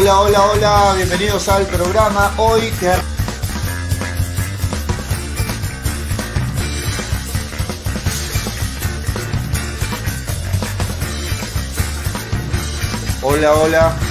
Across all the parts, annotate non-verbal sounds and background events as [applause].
Hola, hola, hola, bienvenidos al programa. Hoy te... Hola, hola.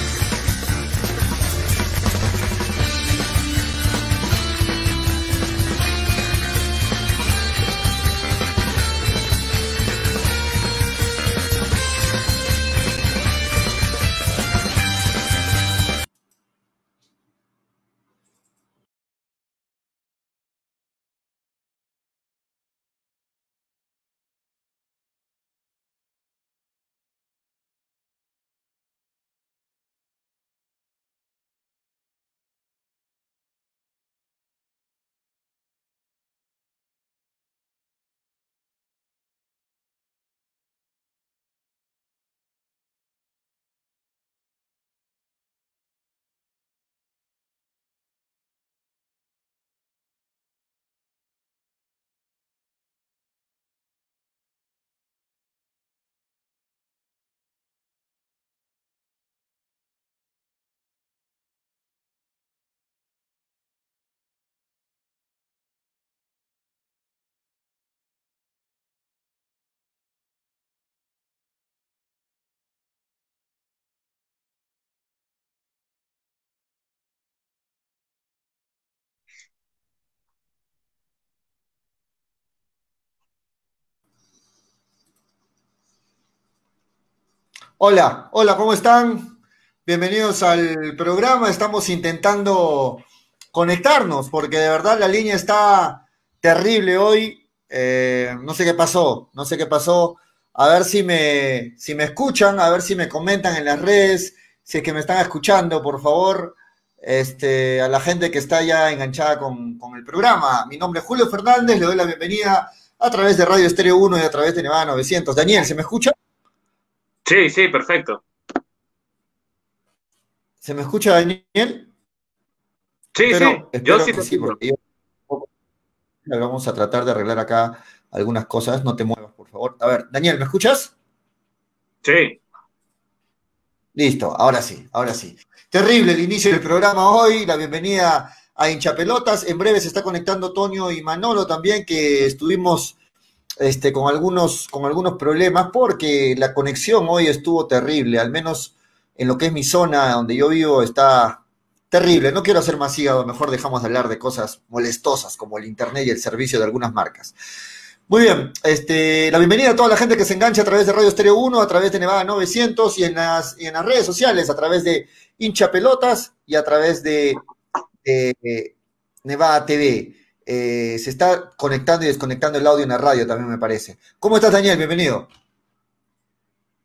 Hola, hola, ¿cómo están? Bienvenidos al programa. Estamos intentando conectarnos porque de verdad la línea está terrible hoy. Eh, no sé qué pasó, no sé qué pasó. A ver si me, si me escuchan, a ver si me comentan en las redes, si es que me están escuchando, por favor, este, a la gente que está ya enganchada con, con el programa. Mi nombre es Julio Fernández, le doy la bienvenida a través de Radio Estéreo 1 y a través de Nevada 900. Daniel, ¿se me escucha? Sí, sí, perfecto. ¿Se me escucha, Daniel? Sí, sí, yo sí, sí Vamos a tratar de arreglar acá algunas cosas. No te muevas, por favor. A ver, Daniel, ¿me escuchas? Sí. Listo, ahora sí, ahora sí. Terrible el inicio del programa hoy, la bienvenida a Hinchapelotas. En breve se está conectando Toño y Manolo también, que estuvimos este, con, algunos, con algunos problemas porque la conexión hoy estuvo terrible, al menos en lo que es mi zona donde yo vivo está terrible. No quiero hacer más hígado, mejor dejamos de hablar de cosas molestosas como el Internet y el servicio de algunas marcas. Muy bien, este, la bienvenida a toda la gente que se engancha a través de Radio Estéreo 1, a través de Nevada 900 y en las, y en las redes sociales, a través de Hincha Pelotas y a través de, de Nevada TV. Eh, se está conectando y desconectando el audio en la radio también me parece. ¿Cómo estás, Daniel? Bienvenido.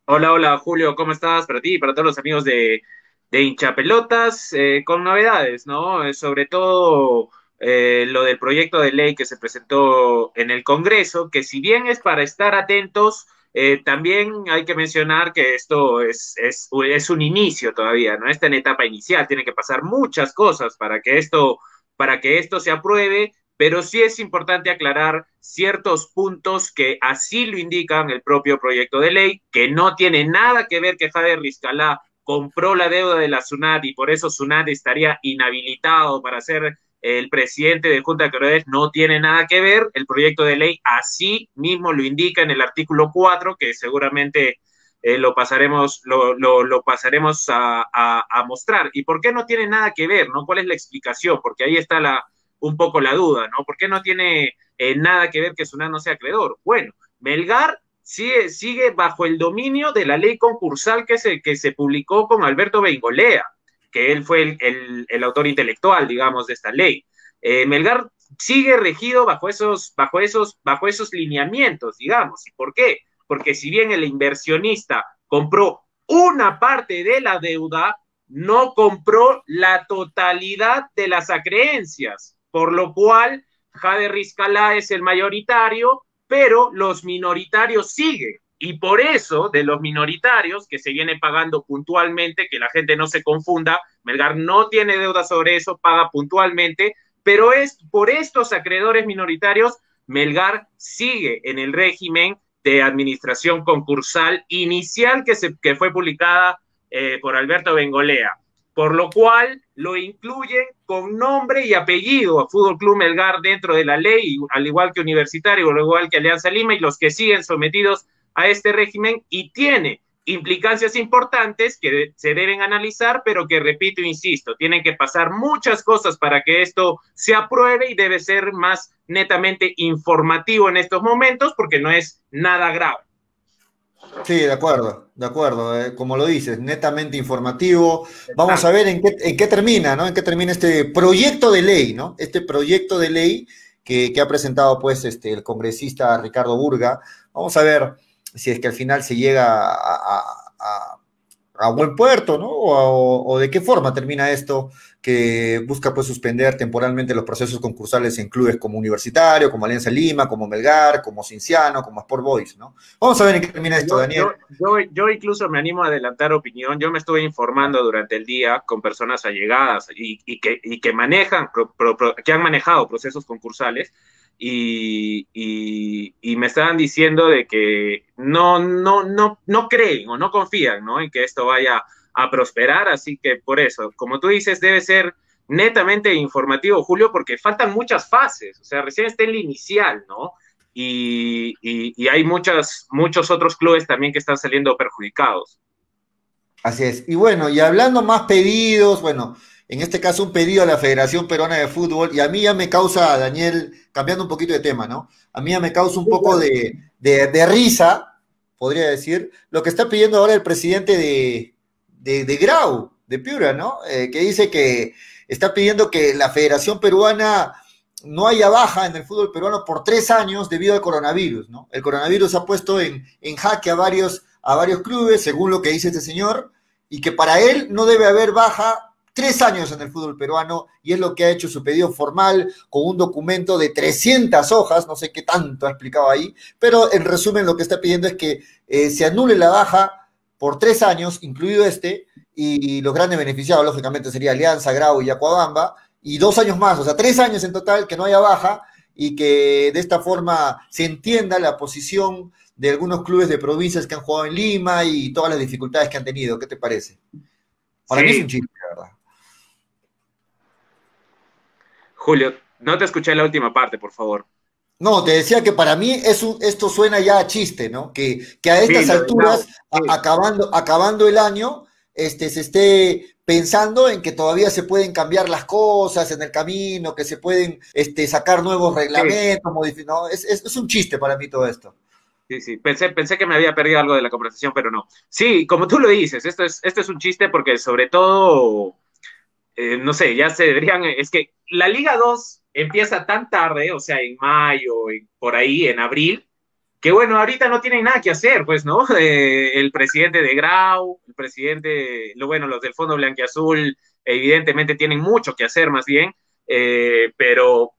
Hola, hola, Julio, ¿cómo estás? Para ti y para todos los amigos de, de hinchapelotas, eh, con novedades, ¿no? Eh, sobre todo lo del proyecto de ley que se presentó en el Congreso, que si bien es para estar atentos, también hay que mencionar que esto es, es, es, un inicio todavía, ¿no? Está en etapa inicial, tiene que pasar muchas cosas para que esto, para que esto se apruebe pero sí es importante aclarar ciertos puntos que así lo indican el propio proyecto de ley, que no tiene nada que ver que Javier Rizcalá compró la deuda de la SUNAT y por eso SUNAT estaría inhabilitado para ser el presidente de Junta de Acreedores, no tiene nada que ver. El proyecto de ley así mismo lo indica en el artículo 4, que seguramente eh, lo pasaremos, lo, lo, pasaremos a, a, mostrar. ¿Y por qué no tiene nada que ver? ¿no? ¿Cuál es la explicación? Porque ahí está la, un poco la duda, ¿no? ¿Por qué no tiene eh, nada que ver que Sunat no sea acreedor? Bueno, Melgar sigue, sigue bajo el dominio de la ley concursal que se, que se publicó con Alberto Bengolea, que él fue el, autor intelectual, digamos, de esta ley. Eh, Melgar sigue regido bajo esos, bajo, esos, bajo esos lineamientos, digamos. ¿Y por qué? Porque si bien el inversionista compró una parte de la deuda, no compró la totalidad de las acreencias por lo cual Jade Rizcalá es el mayoritario, pero los minoritarios siguen. Y por eso, de los minoritarios que se viene pagando puntualmente, que la gente no se confunda, Melgar no tiene deuda sobre eso, paga puntualmente, pero es por estos acreedores minoritarios, Melgar sigue en el régimen de administración concursal inicial que, se, que fue publicada eh, por Alberto Bengolea. Por lo cual lo incluyen con nombre y apellido a Fútbol Club Melgar dentro de la ley, al igual que Universitario, al igual que Alianza Lima y los que siguen sometidos a este régimen y tiene implicancias importantes que se deben analizar, pero que repito, insisto, tienen que pasar muchas cosas para que esto se apruebe y debe ser más netamente informativo en estos momentos porque no es nada grave. Sí, de acuerdo, de acuerdo. Eh, como lo dices, netamente informativo. Vamos a ver en qué, termina, ¿no? En qué termina este proyecto de ley, ¿no? Este proyecto de ley que, ha presentado, pues, este, el congresista Ricardo Burga. Vamos a ver si es que al final se llega a a buen puerto, ¿no? O, de qué forma termina esto que busca pues suspender temporalmente los procesos concursales en clubes como Universitario, como Alianza Lima, como Melgar, como Cinciano, como Sport Boys, ¿no? Vamos a ver en qué termina esto, Daniel. Yo, incluso me animo a adelantar opinión. Yo me estuve informando durante el día con personas allegadas y, que, que manejan, que han manejado procesos concursales y, y, me estaban diciendo de que no, no, no, no creen o no confían ¿no? en que esto vaya a prosperar, así que por eso, como tú dices, debe ser netamente informativo, Julio, porque faltan muchas fases, o sea, recién está el inicial, ¿no? Y, y, hay muchos otros clubes también que están saliendo perjudicados. Así es. Y bueno, y hablando más pedidos, bueno, en este caso un pedido a la Federación Peruana de Fútbol, y a mí ya me causa, Daniel, cambiando un poquito de tema, ¿no? A mí ya me causa un poco de, risa, podría decir, lo que está pidiendo ahora el presidente de, de, Grau, de Piura, ¿no? Eh, que dice que está pidiendo que la Federación Peruana no haya baja en el fútbol peruano por tres años debido al coronavirus, ¿no? El coronavirus ha puesto en, en jaque a varios, a varios clubes, según lo que dice este señor, y que para él no debe haber baja tres años en el fútbol peruano y es lo que ha hecho su pedido formal con un documento de 300 hojas, no sé qué tanto ha explicado ahí, pero en resumen lo que está pidiendo es que eh, se anule la baja por tres años, incluido este, y los grandes beneficiados lógicamente sería Alianza, Grau y Acuabamba, y dos años más, o sea, tres años en total que no haya baja y que de esta forma se entienda la posición de algunos clubes de provincias que han jugado en Lima y todas las dificultades que han tenido. ¿Qué te parece? Para mí es un chiste, ¿verdad? Julio, no te escuché la última parte, por favor. No, te decía que para mí esto suena ya a chiste, ¿no? Que, a estas alturas, acabando, acabando el año, este, se esté pensando en que todavía se pueden cambiar las cosas en el camino, que se pueden este, sacar nuevos reglamentos, modificar. es, es, un chiste para mí todo esto. Sí, sí, pensé, pensé que me había perdido algo de la conversación, pero no. Sí, como tú lo dices, esto es, esto es un chiste porque sobre todo eh, no sé, ya se deberían, es que la Liga 2 empieza tan tarde, o sea, en mayo, por ahí, en abril, que bueno, ahorita no tienen nada que hacer, pues, ¿no? [laughs] Eh, el presidente de Grau, el presidente, lo bueno, los del Fondo Blanquiazul, evidentemente tienen mucho que hacer más bien, eh, pero,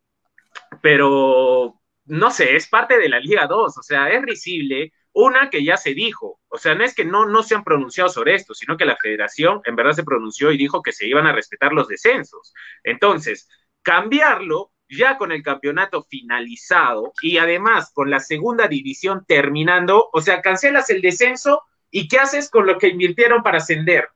pero, no sé, es parte de la Liga 2, o sea, es risible una que ya se dijo, o sea, no es que no, no se han pronunciado sobre esto, sino que la federación en verdad se pronunció y dijo que se iban a respetar los descensos. Entonces, cambiarlo ya con el campeonato finalizado y además con la segunda división terminando, o sea, cancelas el descenso y ¿qué haces con lo que invirtieron para ascender?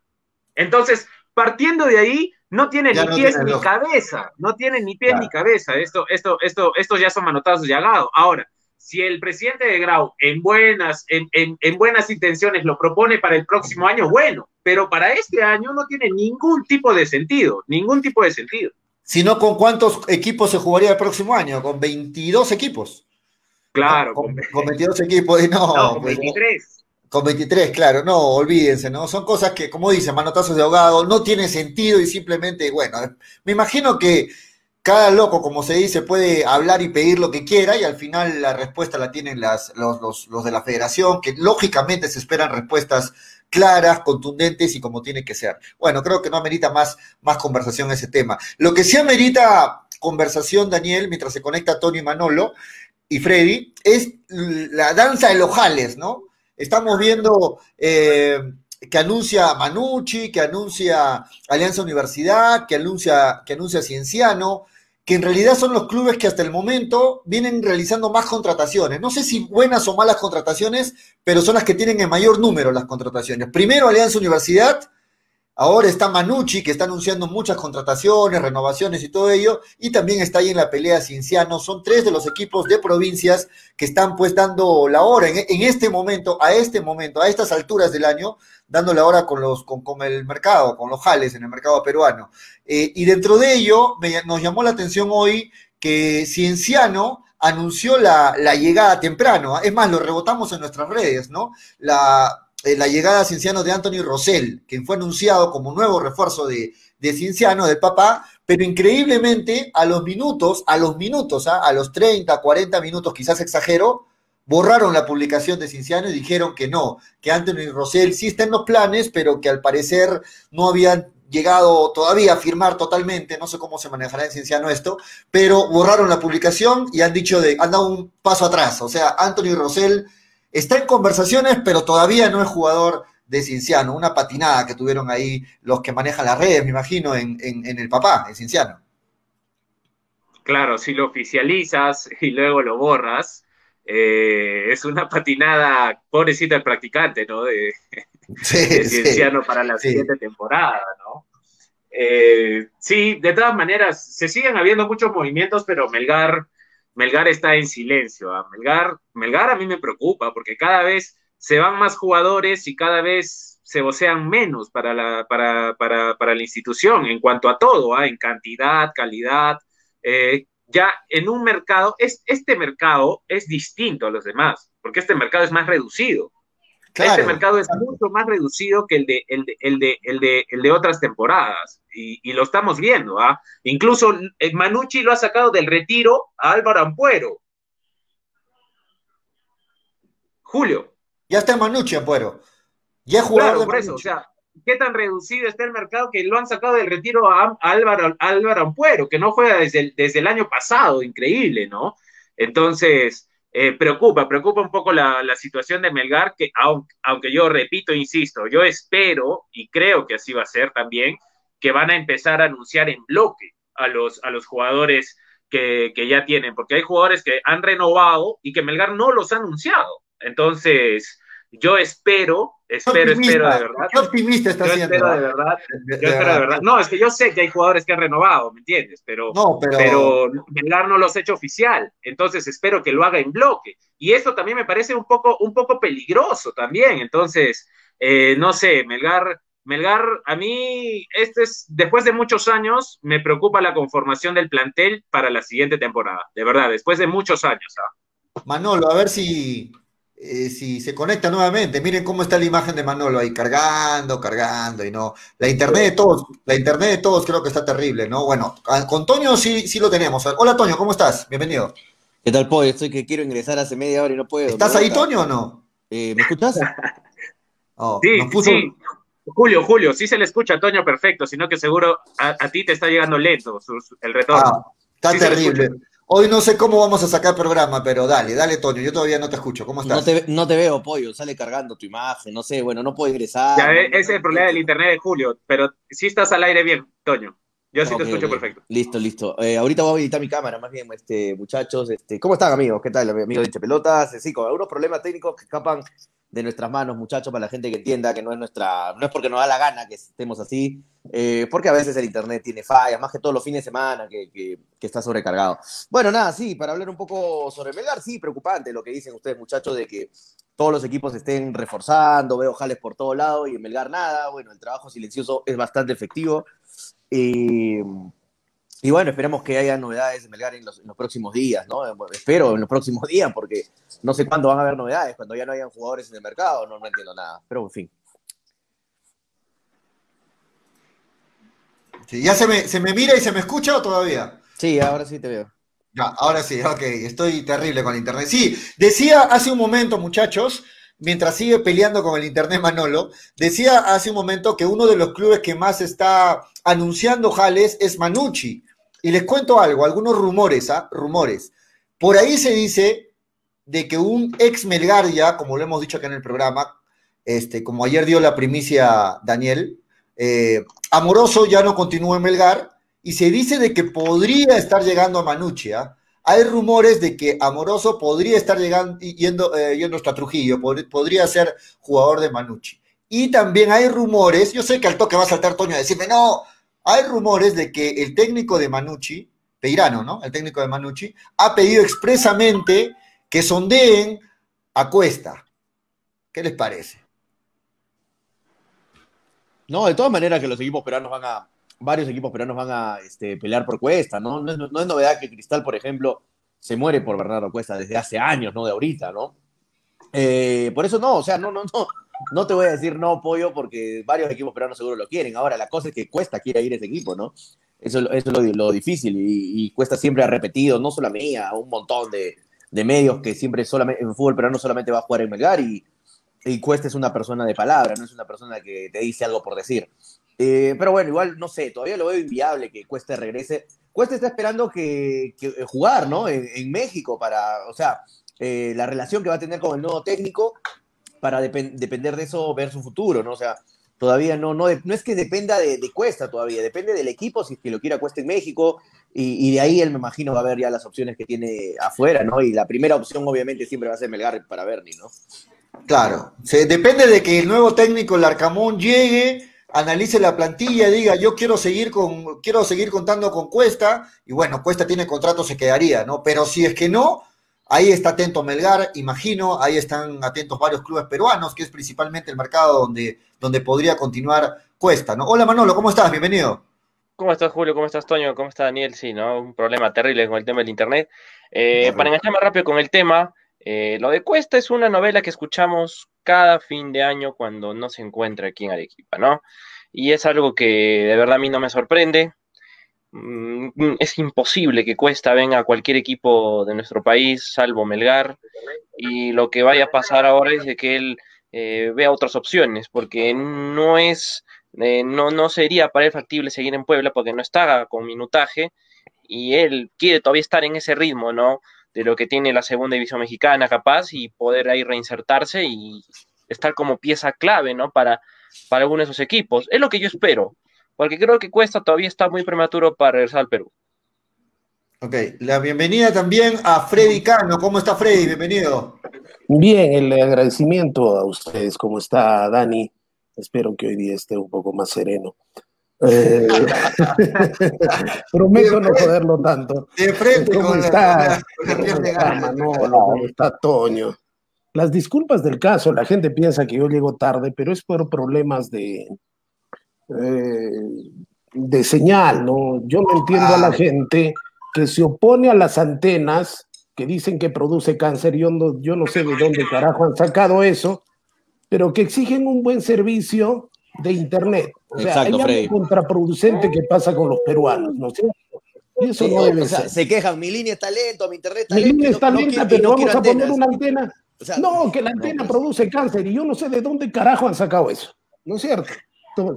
Entonces, partiendo de ahí, no tiene ni pies ni cabeza, no tiene ni pies ni cabeza. Esto, esto, esto, estos ya son manotazos de agado. Ahora, si el presidente de Grau en buenas, en, en, buenas intenciones lo propone para el próximo año, bueno, pero para este año no tiene ningún tipo de sentido, ningún tipo de sentido. Sino con cuántos equipos se jugaría el próximo año, con 22 equipos. Claro, con, 22 equipos, no, no con 23. Pues, con 23, claro, no, olvídense, ¿no? Son cosas que, como dicen, manotazos de ahogado, no tiene sentido y simplemente, bueno, me imagino que cada loco, como se dice, puede hablar y pedir lo que quiera y al final la respuesta la tienen las, los, de la federación, que lógicamente se esperan respuestas claras, contundentes y como tiene que ser. Bueno, creo que no amerita más, más conversación ese tema. Lo que sí amerita conversación, Daniel, mientras se conecta Tony Manolo y Freddy, es la danza de los jales, ¿no? Estamos viendo eh, que anuncia Manucci, que anuncia Alianza Universidad, que anuncia, que anuncia Cienciano, que en realidad son los clubes que hasta el momento vienen realizando más contrataciones. No sé si buenas o malas contrataciones, pero son las que tienen en mayor número las contrataciones. Primero Alianza Universidad, Ahora está Manucci, que está anunciando muchas contrataciones, renovaciones y todo ello, y también está ahí en la pelea Cinciano. Son tres de los equipos de provincias que están pues dando la hora en, este momento, a este momento, a estas alturas del año, dando la hora con, los, con, el mercado, con los jales en el mercado peruano. Eh, y dentro de ello, nos llamó la atención hoy que Cienciano anunció la, la llegada temprano. Es más, lo rebotamos en nuestras redes, ¿no? La, eh, la llegada a Cienciano de Anthony Rosell, quien fue anunciado como nuevo refuerzo de, de Cienciano, del papá, pero increíblemente a los minutos, a los minutos, ¿ah? a los 30, 40 minutos, quizás exagero, borraron la publicación de Cienciano y dijeron que no, que Anthony Rosell sí está los planes, pero que al parecer no habían llegado todavía a firmar totalmente, no sé cómo se manejará en Cienciano esto, pero borraron la publicación y han dicho de, han dado un paso atrás, o sea, Anthony Rosell Está en conversaciones, pero todavía no es jugador de Cinciano. Una patinada que tuvieron ahí los que manejan las redes, me imagino, en, el papá, en Cinciano. Claro, si lo oficializas y luego lo borras, eh, es una patinada, pobrecita el practicante, ¿no? De, [laughs] Cienciano para la siguiente temporada, ¿no? Eh, sí, de todas maneras, se siguen habiendo muchos movimientos, pero Melgar Melgar está en silencio. ¿ah? Melgar, Melgar a mí me preocupa porque cada vez se van más jugadores y cada vez se vocean menos para la, para, para, para la institución en cuanto a todo, ¿ah? en cantidad, calidad. Eh, ya en un mercado, es, este mercado es distinto a los demás, porque este mercado es más reducido este mercado es mucho más reducido que el de, el de, el de, el de, el de otras temporadas. Y, y, lo estamos viendo. ¿ah? Incluso eh, Manucci lo ha sacado del retiro a Álvaro Ampuero. Julio. Ya está Manucci Ampuero. Ya jugado por eso, o sea, qué tan reducido está el mercado que lo han sacado del retiro a, Álvaro, Álvaro Ampuero, que no juega desde desde el año pasado, increíble, ¿no? Entonces, eh, preocupa, preocupa un poco la, situación de Melgar, que aunque, yo repito, insisto, yo espero y creo que así va a ser también, que van a empezar a anunciar en bloque a los, a los jugadores que, que ya tienen, porque hay jugadores que han renovado y que Melgar no los ha anunciado. Entonces, yo espero, espero, espero de verdad. Qué optimista está yo Espero de verdad. yo espero de verdad. No, es que yo sé que hay jugadores que han renovado, ¿me entiendes? Pero, no, pero... pero no los ha hecho oficial. Entonces espero que lo haga en bloque. Y esto también me parece un poco, un poco peligroso también. Entonces, eh, no sé, Melgar, Melgar, a mí, este es, después de muchos años, me preocupa la conformación del plantel para la siguiente temporada. De verdad, después de muchos años. ¿ah? Manolo, a ver si eh, si se conecta nuevamente, miren cómo está la imagen de Manolo ahí cargando, cargando y no. La internet de todos, la internet de todos creo que está terrible, ¿no? Bueno, con Toño sí, sí lo tenemos. Hola Toño, ¿cómo estás? Bienvenido. ¿Qué tal, Poy? Estoy que quiero ingresar hace media hora y no puedo. ¿Estás ahí, Toño, o no? Eh, ¿Me escuchas? [laughs] Oh, sí, sí. Julio, Julio, sí se le escucha a Toño perfecto, sino que seguro a, ti te está llegando lento el retorno. Ah, está terrible. Hoy no sé cómo vamos a sacar programa, pero dale, dale, Toño. Yo todavía no te escucho. ¿Cómo estás? No te, veo, pollo. Sale cargando tu imagen. No sé, bueno, no puedo ingresar. Ya, ese es el problema del internet de Julio. Pero sí estás al aire bien, Toño. Yo sí te escucho perfecto. Listo, listo. Eh, ahorita voy a editar mi cámara, más bien, este, muchachos. Este, ¿Cómo están, amigos? ¿Qué tal, amigos de Pelotas? Sí, con algunos problemas técnicos que escapan de nuestras manos, muchachos, para la gente que entienda que no es nuestra, no es porque nos da la gana que estemos así, eh, porque a veces el internet tiene fallas, más que todos los fines de semana que, que, está sobrecargado. Bueno, nada, sí, para hablar un poco sobre Melgar, sí, preocupante lo que dicen ustedes, muchachos, de que todos los equipos estén reforzando, veo jales por todo lado y en Melgar nada, bueno, el trabajo silencioso es bastante efectivo. Eh, y bueno, esperemos que haya novedades de Melgar en los, próximos días, ¿no? Espero en los próximos días, porque no sé cuándo van a haber novedades, cuando ya no hayan jugadores en el mercado, no, entiendo nada. Pero en fin. Sí, ¿Ya se me, se me mira y se me escucha o todavía? Sí, ahora sí te veo. Ya, ahora sí, ok, estoy terrible con internet. Sí, decía hace un momento, muchachos, mientras sigue peleando con el internet Manolo, decía hace un momento que uno de los clubes que más está anunciando jales es Manucci. Y les cuento algo, algunos rumores, ¿ah? Rumores. Por ahí se dice de que un ex Melgar ya, como lo hemos dicho acá en el programa, este, como ayer dio la primicia Daniel, eh, Amoroso ya no continúa en Melgar y se dice de que podría estar llegando a Manucci. ¿ah? Hay rumores de que Amoroso podría estar llegando, yendo, eh, yendo hasta Trujillo, podría ser jugador de Manucci. Y también hay rumores, yo sé que al toque va a saltar Toño a decirme, no, hay rumores de que el técnico de Manucci, Peirano, ¿no? El técnico de Manucci, ha pedido expresamente que sondeen a Cuesta. ¿Qué les parece? No, de todas maneras que los equipos peruanos van a, varios equipos peruanos van a este, pelear por Cuesta, ¿no? No es, no es novedad que Cristal, por ejemplo, se muere por Bernardo Cuesta desde hace años, no de ahorita, ¿no? Eh, por eso no, o sea, no, no, no, no te voy a decir no pollo porque varios equipos peruanos seguro lo quieren. Ahora, la cosa es que Cuesta quiere ir a ese equipo, ¿no? Eso, es lo, lo difícil y, Cuesta siempre ha repetido, no solo a mí, a un montón de, medios que siempre solamente, en fútbol peruano solamente va a jugar en Melgar y Cuesta es una persona de palabra, no es una persona que te dice algo por decir. Eh, pero bueno, igual, no sé, todavía lo veo inviable que Cuesta regrese. Cuesta está esperando que, que jugar, ¿no? En, México para, o sea, eh, la relación que va a tener con el nuevo técnico para dep depender de eso, ver su futuro, ¿no? O sea, todavía no, no, no es que dependa de, Cuesta todavía, depende del equipo, si es que lo quiera Cuesta en México, y, y, de ahí él me imagino va a ver ya las opciones que tiene afuera, ¿no? Y la primera opción obviamente siempre va a ser Melgar para Bernie, ¿no? Claro, se, depende de que el nuevo técnico, el Arcamón, llegue, analice la plantilla, diga yo quiero seguir con, quiero seguir contando con Cuesta, y bueno, Cuesta tiene contrato, se quedaría, ¿no? Pero si es que no, ahí está atento Melgar, imagino, ahí están atentos varios clubes peruanos, que es principalmente el mercado donde, donde podría continuar Cuesta, ¿no? Hola Manolo, ¿cómo estás? Bienvenido. ¿Cómo estás, Julio? ¿Cómo estás, Toño? ¿Cómo está Daniel? Sí, ¿no? Un problema terrible con el tema del Internet. Eh, para engancharme rápido con el tema, eh, lo de Cuesta es una novela que escuchamos cada fin de año cuando no se encuentra aquí en Arequipa, ¿no? Y es algo que de verdad a mí no me sorprende. Mm, es imposible que Cuesta venga a cualquier equipo de nuestro país, salvo Melgar, y lo que vaya a pasar ahora es de que él eh, vea otras opciones, porque no es, eh, no, no sería para él factible seguir en Puebla porque no está con minutaje y él quiere todavía estar en ese ritmo, ¿no? De lo que tiene la segunda división mexicana capaz y poder ahí reinsertarse y estar como pieza clave, ¿no? Para, para alguno de esos equipos. Es lo que yo espero, porque creo que Cuesta todavía está muy prematuro para regresar al Perú. Ok, la bienvenida también a Freddy Cano. ¿Cómo está Freddy? Bienvenido. Bien, el agradecimiento a ustedes. ¿Cómo está Dani? Espero que hoy día esté un poco más sereno. Eh, [laughs] prometo no joderlo tanto. De frente, ¿Cómo está? ¿Cómo está Manolo? ¿Cómo está Toño? Las disculpas del caso, la gente piensa que yo llego tarde, pero es por problemas de, eh, de señal, ¿no? Yo no entiendo ah. a la gente que se opone a las antenas que dicen que produce cáncer. Yo no, yo no sé de dónde carajo han sacado eso, pero que exigen un buen servicio de Internet. O sea, Exacto, hay algo contraproducente que pasa con los peruanos, ¿no es cierto? Y eso sí, no debe o sea, ser. Se quejan, mi línea está lento, mi internet está mi lento. Mi línea está no, lenta, no pero no vamos a antenas. poner una antena. O sea, no, que la antena pues. produce cáncer y yo no sé de dónde carajo han sacado eso, ¿no es cierto?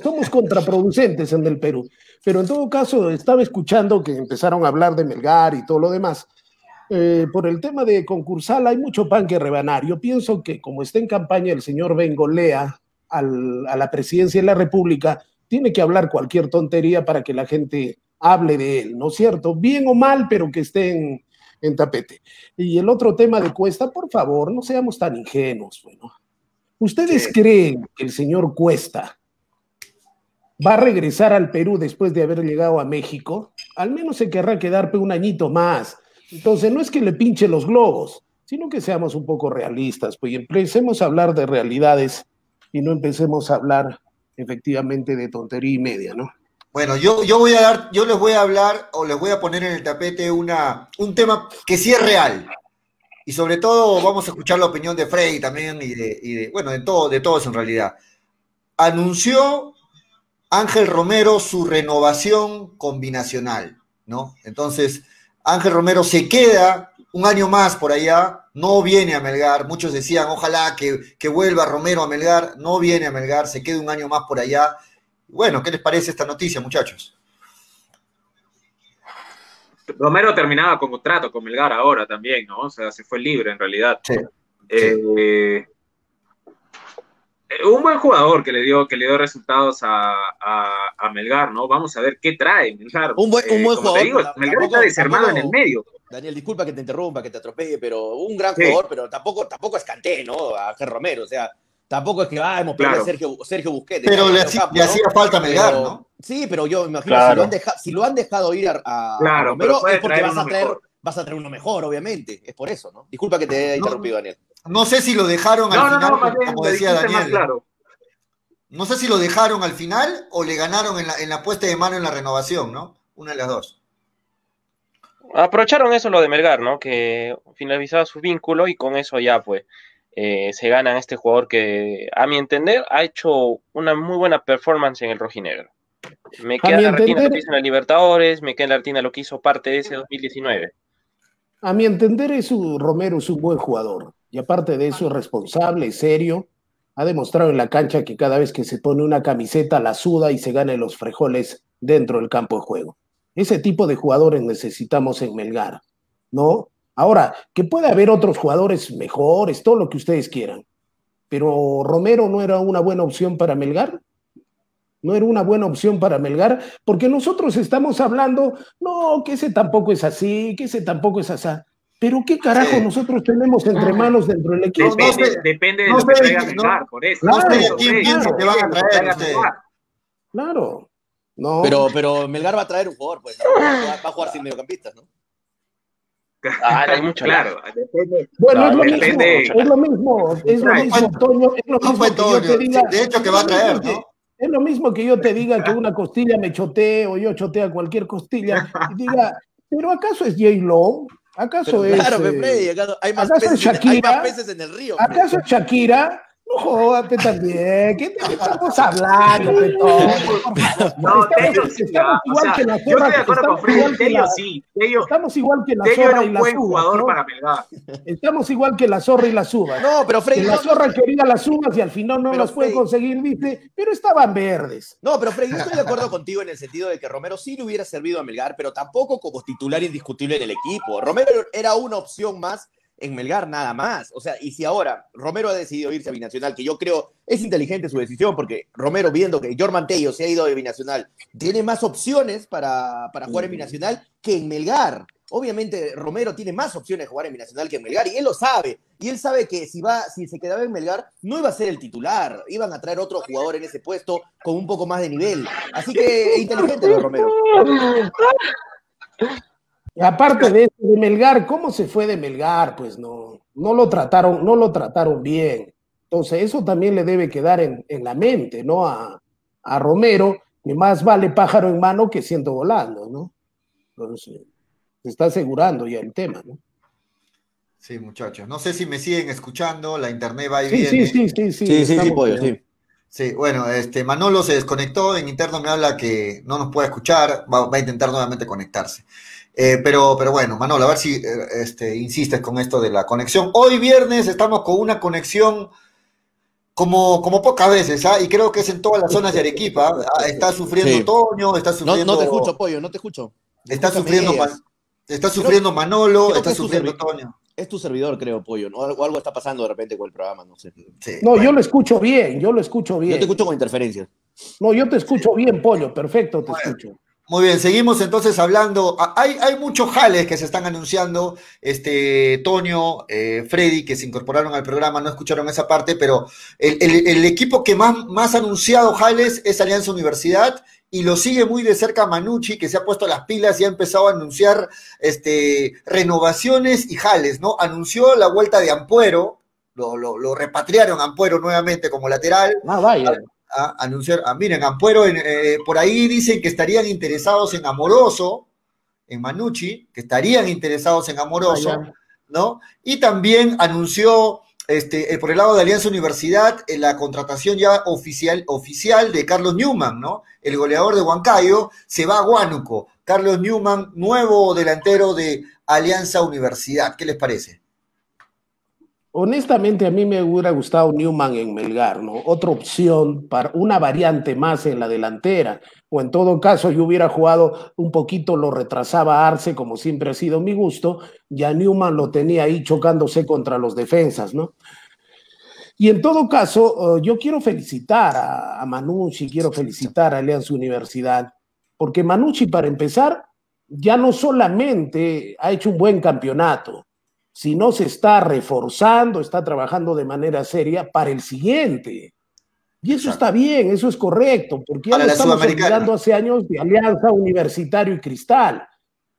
Somos contraproducentes en el Perú. Pero en todo caso, estaba escuchando que empezaron a hablar de Melgar y todo lo demás. Eh, por el tema de concursal, hay mucho pan que rebanar. Yo pienso que como está en campaña el señor Bengolea, al, a la presidencia de la República, tiene que hablar cualquier tontería para que la gente hable de él, ¿no es cierto? Bien o mal, pero que esté en, en tapete. Y el otro tema de Cuesta, por favor, no seamos tan ingenuos. Bueno, ¿ustedes sí. creen que el señor Cuesta va a regresar al Perú después de haber llegado a México? Al menos se querrá quedar un añito más. Entonces, no es que le pinche los globos, sino que seamos un poco realistas, pues y empecemos a hablar de realidades y no empecemos a hablar efectivamente de tontería y media, ¿no? Bueno, yo, yo voy a dar, yo les voy a hablar o les voy a poner en el tapete una, un tema que sí es real. Y sobre todo vamos a escuchar la opinión de Freddy también y de, y de bueno, de todo, de todos en realidad. Anunció Ángel Romero su renovación combinacional, ¿no? Entonces, Ángel Romero se queda un año más por allá, no viene a Melgar, muchos decían, ojalá que, que, vuelva Romero a Melgar, no viene a Melgar, se quede un año más por allá. Bueno, ¿qué les parece esta noticia, muchachos? Romero terminaba con contrato con Melgar ahora también, ¿no? O sea, se fue libre en realidad. Sí, eh, sí. Un buen jugador que le dio, que le dio resultados a, a, a, Melgar, ¿no? Vamos a ver qué trae Melgar. Un buen, un buen eh, jugador. Digo, Melgar está desarmado en el medio. Daniel, disculpa que te interrumpa, que te atropelle, pero un gran sí. jugador, pero tampoco, tampoco escanté, ¿no? A Ángel Romero, o sea, Tampoco es que ah, hemos perdido a Sergio, Sergio Busquets. Pero le, hacía, falta Melgar, ¿no? Sí, pero yo me imagino si, lo han dejado, si lo han dejado ir a, claro, Romero es porque vas a, traer, vas a traer uno mejor, obviamente. Es por eso, ¿no? Disculpa que te haya interrumpido, Daniel. No sé si lo dejaron al final, como decía Daniel. Claro. No sé si lo dejaron al final o le ganaron en la, en la puesta de mano en la renovación, ¿no? Una de las dos. Aprovecharon eso lo de Melgar, ¿no? Que finalizaba su vínculo y con eso ya, pues, eh, se ganan este jugador que, a mi entender, ha hecho una muy buena performance en el rojinegro. Me queda la retina lo que hizo en la Libertadores, me queda la retina lo que hizo parte de ese 2019. A mi entender, es un, Romero es un buen jugador. Y aparte de eso, es responsable, serio. Ha demostrado en la cancha que cada vez que se pone una camiseta la suda y se gana los frejoles dentro del campo de juego. Ese tipo de jugadores necesitamos en Melgar, ¿no? Ahora, que puede haber otros jugadores mejores, todo lo que ustedes quieran, pero Romero no era una buena opción para Melgar. No era una buena opción para Melgar, porque nosotros estamos hablando, no, que ese tampoco es así, que ese tampoco es así. Pero qué carajo nosotros tenemos entre manos dentro del equipo. Depende, depende de lo que traiga Melgar, por eso. no sé quién piensa que van a traer. Claro. No. Pero, pero Melgar va a traer un jugador, pues. Va a jugar sin mediocampistas, ¿no? Ah, hay mucho claro. Depende, bueno, es, lo mismo, es lo mismo, es lo mismo, Toño, es lo mismo que yo te diga. De hecho, que va a traer, ¿no? Es lo mismo que yo te diga que una costilla me chotee o yo chotea cualquier costilla y diga, pero ¿acaso es J. Lo? ¿Acaso es. Claro, eh, acaso, hay, más peces, Shakira? hay más peces en el río. ¿Acaso es Shakira? No jódate también. ¿Qué, te, estamos hablando, No, Tello sí. O sea, yo estoy de acuerdo con Freddy. Tello sí. estamos igual que la Tello zorra era un buen jugador para Melgar. Estamos igual que la zorra y las uvas. No, pero Freddy. la zorra quería las uvas y al final no las puede conseguir, dice, pero estaban verdes. No, pero Freddy, yo estoy de acuerdo contigo en el sentido de que Romero sí le hubiera servido a Melgar, pero tampoco como titular indiscutible en el equipo. Romero era una opción más en Melgar nada más. O sea, y si ahora Romero ha decidido irse a Binacional, que yo creo es inteligente su decisión, porque Romero viendo que Jorman Tello se ha ido de Binacional, tiene más opciones para, jugar en Binacional que en Melgar. Obviamente Romero tiene más opciones de jugar en Binacional que en Melgar y él lo sabe. Y él sabe que si va, si se quedaba en Melgar, no iba a ser el titular. Iban a traer otro jugador en ese puesto con un poco más de nivel. Así que inteligente lo Romero. [laughs] Aparte de eso, de Melgar, ¿cómo se fue de Melgar? Pues no, no lo trataron, no lo trataron bien. Entonces, eso también le debe quedar en, la mente, ¿no? A, Romero, que más vale pájaro en mano que siendo volando, ¿no? Entonces, se está asegurando ya el tema, ¿no? Sí, muchachos. No sé si me siguen escuchando, la internet va y viene. Sí, sí, sí, sí. Sí, sí, sí, sí. bueno, este, Manolo se desconectó, en interno me habla que no nos puede escuchar, va a intentar nuevamente conectarse. Eh, pero, pero bueno, Manolo, a ver si eh, este, insistes con esto de la conexión. Hoy viernes estamos con una conexión como, como pocas veces, ¿ah? y creo que es en todas las zonas de Arequipa. Ah, [laughs] está sufriendo Toño, está sufriendo. No, te escucho, Pollo, no te escucho. Está sufriendo, está sufriendo Manolo, está sufriendo Toño. Es tu servidor, creo, Pollo, ¿no? O algo está pasando de repente con el programa, no sé. no, yo lo escucho bien, yo lo escucho bien. Yo te escucho con interferencias. No, yo te escucho bien, Pollo, perfecto, te escucho. Muy bien, seguimos entonces hablando. Ah, hay, hay muchos jales que se están anunciando. Este, Toño, eh, Freddy, que se incorporaron al programa, no escucharon esa parte, pero el, equipo que más, más ha anunciado jales es Alianza Universidad y lo sigue muy de cerca Manucci, que se ha puesto las pilas y ha empezado a anunciar este, renovaciones y jales, ¿no? Anunció la vuelta de Ampuero, lo, lo, lo repatriaron Ampuero nuevamente como lateral. Ah, vaya a anunciar, ah, miren, Ampuero, eh, por ahí dicen que estarían interesados en Amoroso, en Manucci, que estarían interesados en Amoroso, ¿no? Y también anunció este, eh, por el lado de Alianza Universidad eh, la contratación ya oficial, oficial de Carlos Newman, ¿no? El goleador de Huancayo se va a Huánuco. Carlos Newman, nuevo delantero de Alianza Universidad. ¿Qué les parece? Honestamente, a mí me hubiera gustado Newman en Melgar, ¿no? Otra opción para una variante más en la delantera. O en todo caso, yo hubiera jugado un poquito, lo retrasaba Arce, como siempre ha sido mi gusto, ya Newman lo tenía ahí chocándose contra los defensas, ¿no? Y en todo caso, eh, yo quiero felicitar a, Manucci, quiero felicitar a Alianza Universidad, porque Manucci, para empezar, ya no solamente ha hecho un buen campeonato, si no se está reforzando, está trabajando de manera seria para el siguiente. Y eso está bien, eso es correcto, porque ya estamos olvidando hace años de Alianza Universitario y Cristal.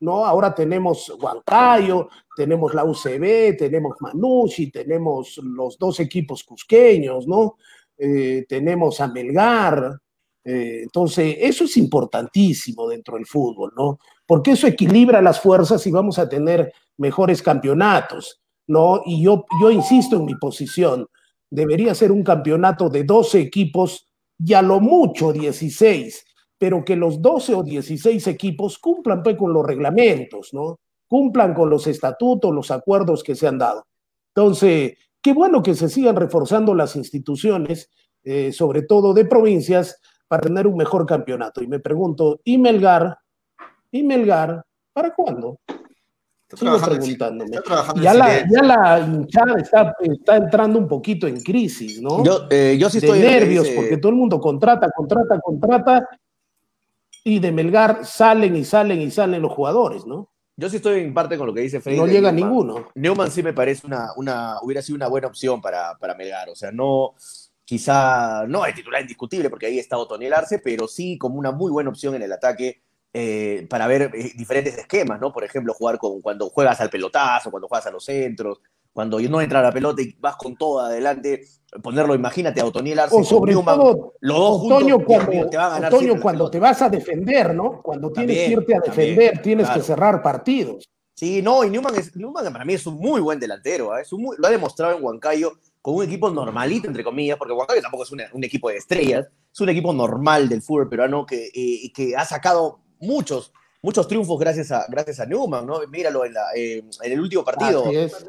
¿no? Ahora tenemos Huancayo, tenemos la UCB, tenemos Manucci, tenemos los dos equipos cusqueños, ¿no? Eh, tenemos a Melgar. Eh, entonces, eso es importantísimo dentro del fútbol, ¿no? Porque eso equilibra las fuerzas y vamos a tener mejores campeonatos, ¿no? Y yo, yo insisto en mi posición, debería ser un campeonato de 12 equipos y a lo mucho 16, pero que los 12 o 16 equipos cumplan pues, con los reglamentos, ¿no? Cumplan con los estatutos, los acuerdos que se han dado. Entonces, qué bueno que se sigan reforzando las instituciones, eh, sobre todo de provincias, para tener un mejor campeonato. Y me pregunto, ¿y Melgar? ¿Y Melgar? ¿Para cuándo? Sigo preguntándome. Ya la, ya la, hinchada está, está, entrando un poquito en crisis, ¿no? Yo, eh, yo sí estoy de nervios, porque todo el mundo contrata, contrata, contrata, y de Melgar salen y salen y salen los jugadores, ¿no? Yo sí estoy en parte con lo que dice Freddy. No llega ninguno. Neumann sí me parece una, una, hubiera sido una buena opción para, para Melgar. O sea, no, quizá, no es titular indiscutible porque ahí está Otoniel Arce, pero sí como una muy buena opción en el ataque eh, para ver eh, diferentes esquemas, ¿no? Por ejemplo, jugar con cuando juegas al pelotazo, cuando juegas a los centros, cuando no entra la pelota y vas con todo adelante, ponerlo, imagínate, a Otoniel Arce, o sobre todo, los dos Otoño cuando, te, va a Otoño, cuando te vas a defender, ¿no? Cuando tienes que irte a defender, tienes que cerrar partidos. Sí, no, y Newman, es, Newman para mí es un muy buen delantero, ¿eh? es un lo ha demostrado en Huancayo con un equipo normalito, entre comillas, porque Huancayo tampoco es un equipo de estrellas, es un equipo normal del fútbol peruano que, que ha sacado muchos, muchos triunfos gracias a, gracias a Newman, ¿no? Míralo en, la, eh, en el último partido,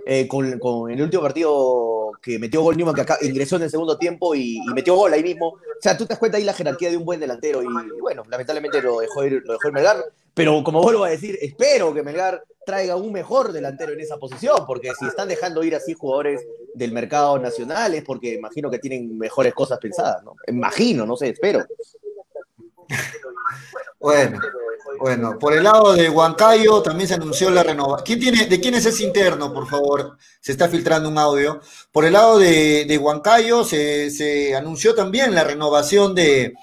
eh, con, con, el último partido que metió gol Newman, que acá ingresó en el segundo tiempo y, metió gol ahí mismo. O sea, tú te das cuenta ahí la jerarquía de un buen delantero y, bueno, lamentablemente lo dejó ir, lo dejó ir Melgar, pero como vuelvo a decir, espero que Melgar traiga un mejor delantero en esa posición, porque si están dejando ir así jugadores del mercado nacional es porque imagino que tienen mejores cosas pensadas, ¿no? Imagino, no sé, espero. Bueno, bueno, por el lado de Huancayo también se anunció la renovación. ¿Quién tiene, ¿De quién es ese interno, por favor? Se está filtrando un audio. Por el lado de, de Huancayo se, anunció también la renovación de,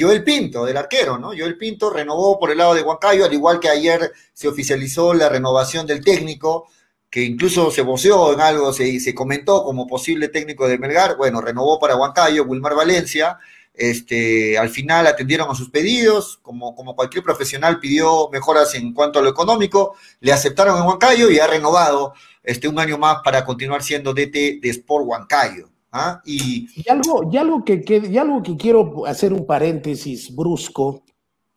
Joel Pinto, del arquero, ¿no? Joel Pinto renovó por el lado de Huancayo, al igual que ayer se oficializó la renovación del técnico, que incluso se voceó en algo, se, se comentó como posible técnico de Melgar. Bueno, renovó para Huancayo, Wilmar Valencia. Este, al final atendieron a sus pedidos, como, como cualquier profesional pidió mejoras en cuanto a lo económico, le aceptaron en Huancayo y ha renovado este, un año más para continuar siendo DT de Sport Huancayo. ¿ah? Y, algo, algo que, y algo que quiero hacer un paréntesis brusco,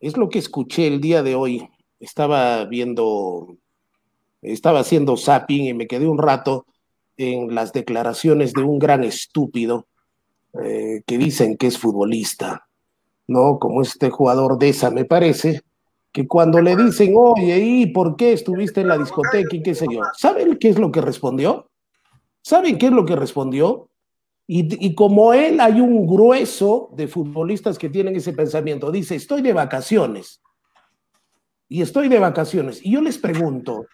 es lo que escuché el día de hoy. Estaba viendo, estaba haciendo zapping y me quedé un rato en las declaraciones de un gran estúpido eh, que dicen que es futbolista, ¿no? Como este jugador de esa, me parece, que cuando le dicen, oye, ¿y por qué estuviste en la discoteca y qué sé yo? ¿Saben qué es lo que respondió? ¿Saben qué es lo que respondió? Y, y, como él, hay un grueso de futbolistas que tienen ese pensamiento. Dice, estoy de vacaciones. Y estoy de vacaciones. Y yo les pregunto,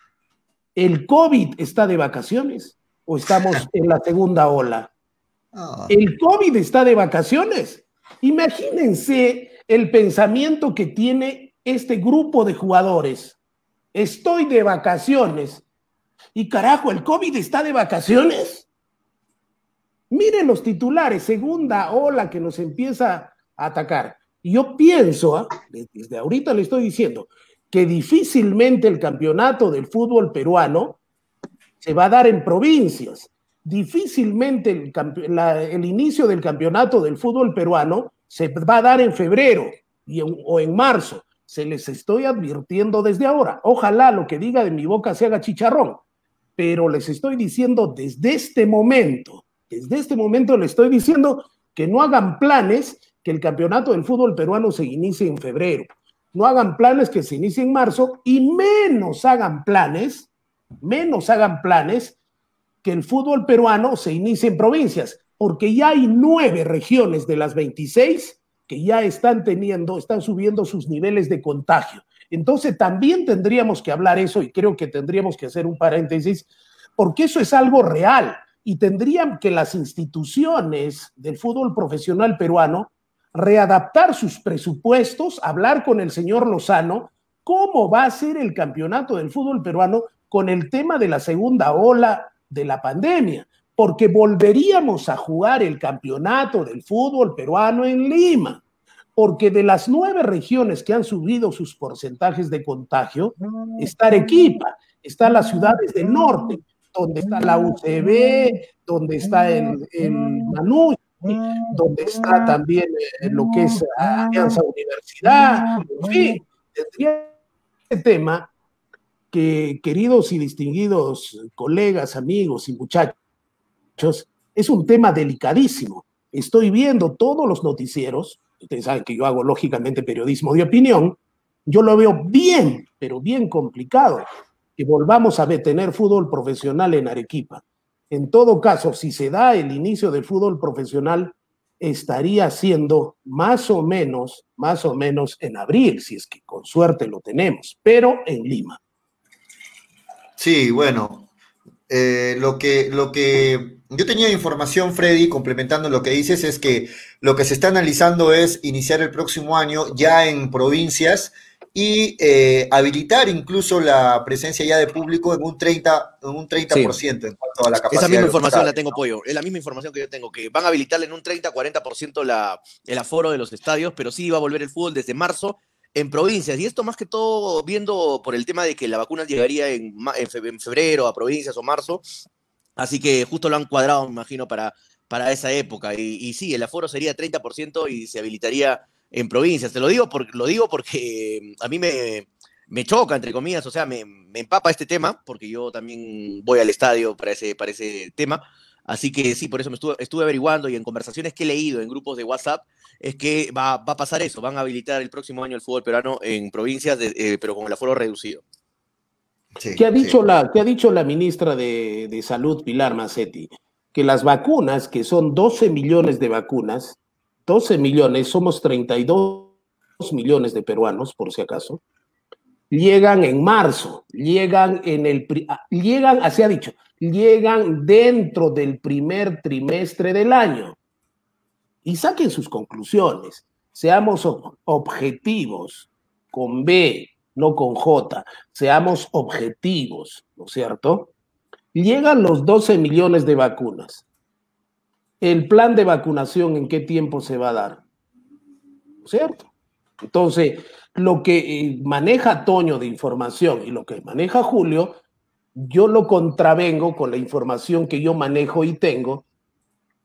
¿el COVID está de vacaciones o estamos en la segunda ola? Ah. El COVID está de vacaciones. Imagínense el pensamiento que tiene este grupo de jugadores. Estoy de vacaciones. Y carajo, el COVID está de vacaciones. Miren los titulares, segunda ola que nos empieza a atacar. Yo pienso, ¿ah? desde ahorita le estoy diciendo, que difícilmente el campeonato del fútbol peruano se va a dar en provincias difícilmente el, inicio del campeonato del fútbol peruano se va a dar en febrero o en marzo. Se les estoy advirtiendo desde ahora. Ojalá lo que diga de mi boca se haga chicharrón, pero les estoy diciendo desde este momento, desde este momento les estoy diciendo que no hagan planes que el campeonato del fútbol peruano se inicie en febrero. No hagan planes que se inicie en marzo y menos hagan planes, menos hagan planes que el fútbol peruano se inicie en provincias, porque ya hay nueve regiones de las 26 que ya están teniendo, están subiendo sus niveles de contagio. Entonces también tendríamos que hablar eso y creo que tendríamos que hacer un paréntesis porque eso es algo real y tendrían que las instituciones del fútbol profesional peruano readaptar sus presupuestos, hablar con el señor Lozano, cómo va a ser el campeonato del fútbol peruano con el tema de la segunda ola de la pandemia, porque volveríamos a jugar el campeonato del fútbol peruano en Lima, porque de las nueve regiones que han subido sus porcentajes de contagio, está Arequipa, está las ciudades del norte, donde está la UCB, donde está el, el donde está también eh, lo que es Alianza Universidad, en fin, tendría este tema que, queridos y distinguidos colegas, amigos y muchachos, es un tema delicadísimo. Estoy viendo todos los noticieros, ustedes saben que yo hago lógicamente periodismo de opinión, yo lo veo bien, pero bien complicado que volvamos a tener fútbol profesional en Arequipa. En todo caso, si se da el inicio del fútbol profesional, estaría siendo más o menos, más o menos en abril, si es que con suerte lo tenemos, pero en Lima. Sí, bueno, eh, lo, que, lo que yo tenía información, Freddy, complementando lo que dices, es que lo que se está analizando es iniciar el próximo año ya en provincias y eh, habilitar incluso la presencia ya de público en un 30%, en, un 30 en cuanto a la capacidad. Esa misma información la tengo, Pollo. Es la misma información que yo tengo, que van a habilitar en un 30-40% la, el aforo de los estadios, pero sí va a volver el fútbol desde marzo en provincias. Y esto más que todo viendo por el tema de que la vacuna llegaría en, febrero a provincias o marzo. Así que justo lo han cuadrado, me imagino, para, para esa época. Y, sí, el aforo sería 30% y se habilitaría en provincias. Te lo digo, porque, lo digo porque a mí me, me choca, entre comillas, o sea, me, me, empapa este tema, porque yo también voy al estadio para ese, para ese tema. Así que sí, por eso me estuve, estuve averiguando y en conversaciones que he leído en grupos de WhatsApp, es que va, va a pasar eso, van a habilitar el próximo año el fútbol peruano en provincias, eh, pero con el aforo reducido. ¿Qué, ha dicho la, ¿Qué ha dicho la ministra de, de Salud, Pilar Macetti? Que las vacunas, que son 12 millones de vacunas, 12 millones, somos 32 millones de peruanos, por si acaso, llegan en marzo, llegan en el, ah, llegan, así ha dicho, llegan dentro del primer trimestre del año. Y saquen sus conclusiones, seamos objetivos, con B, no con J, seamos objetivos, ¿no es cierto? Llegan los 12 millones de vacunas el plan de vacunación en qué tiempo se va a dar. ¿Cierto? Entonces, lo que eh, maneja Toño de información y lo que maneja Julio, yo lo contravengo con la información que yo manejo y tengo,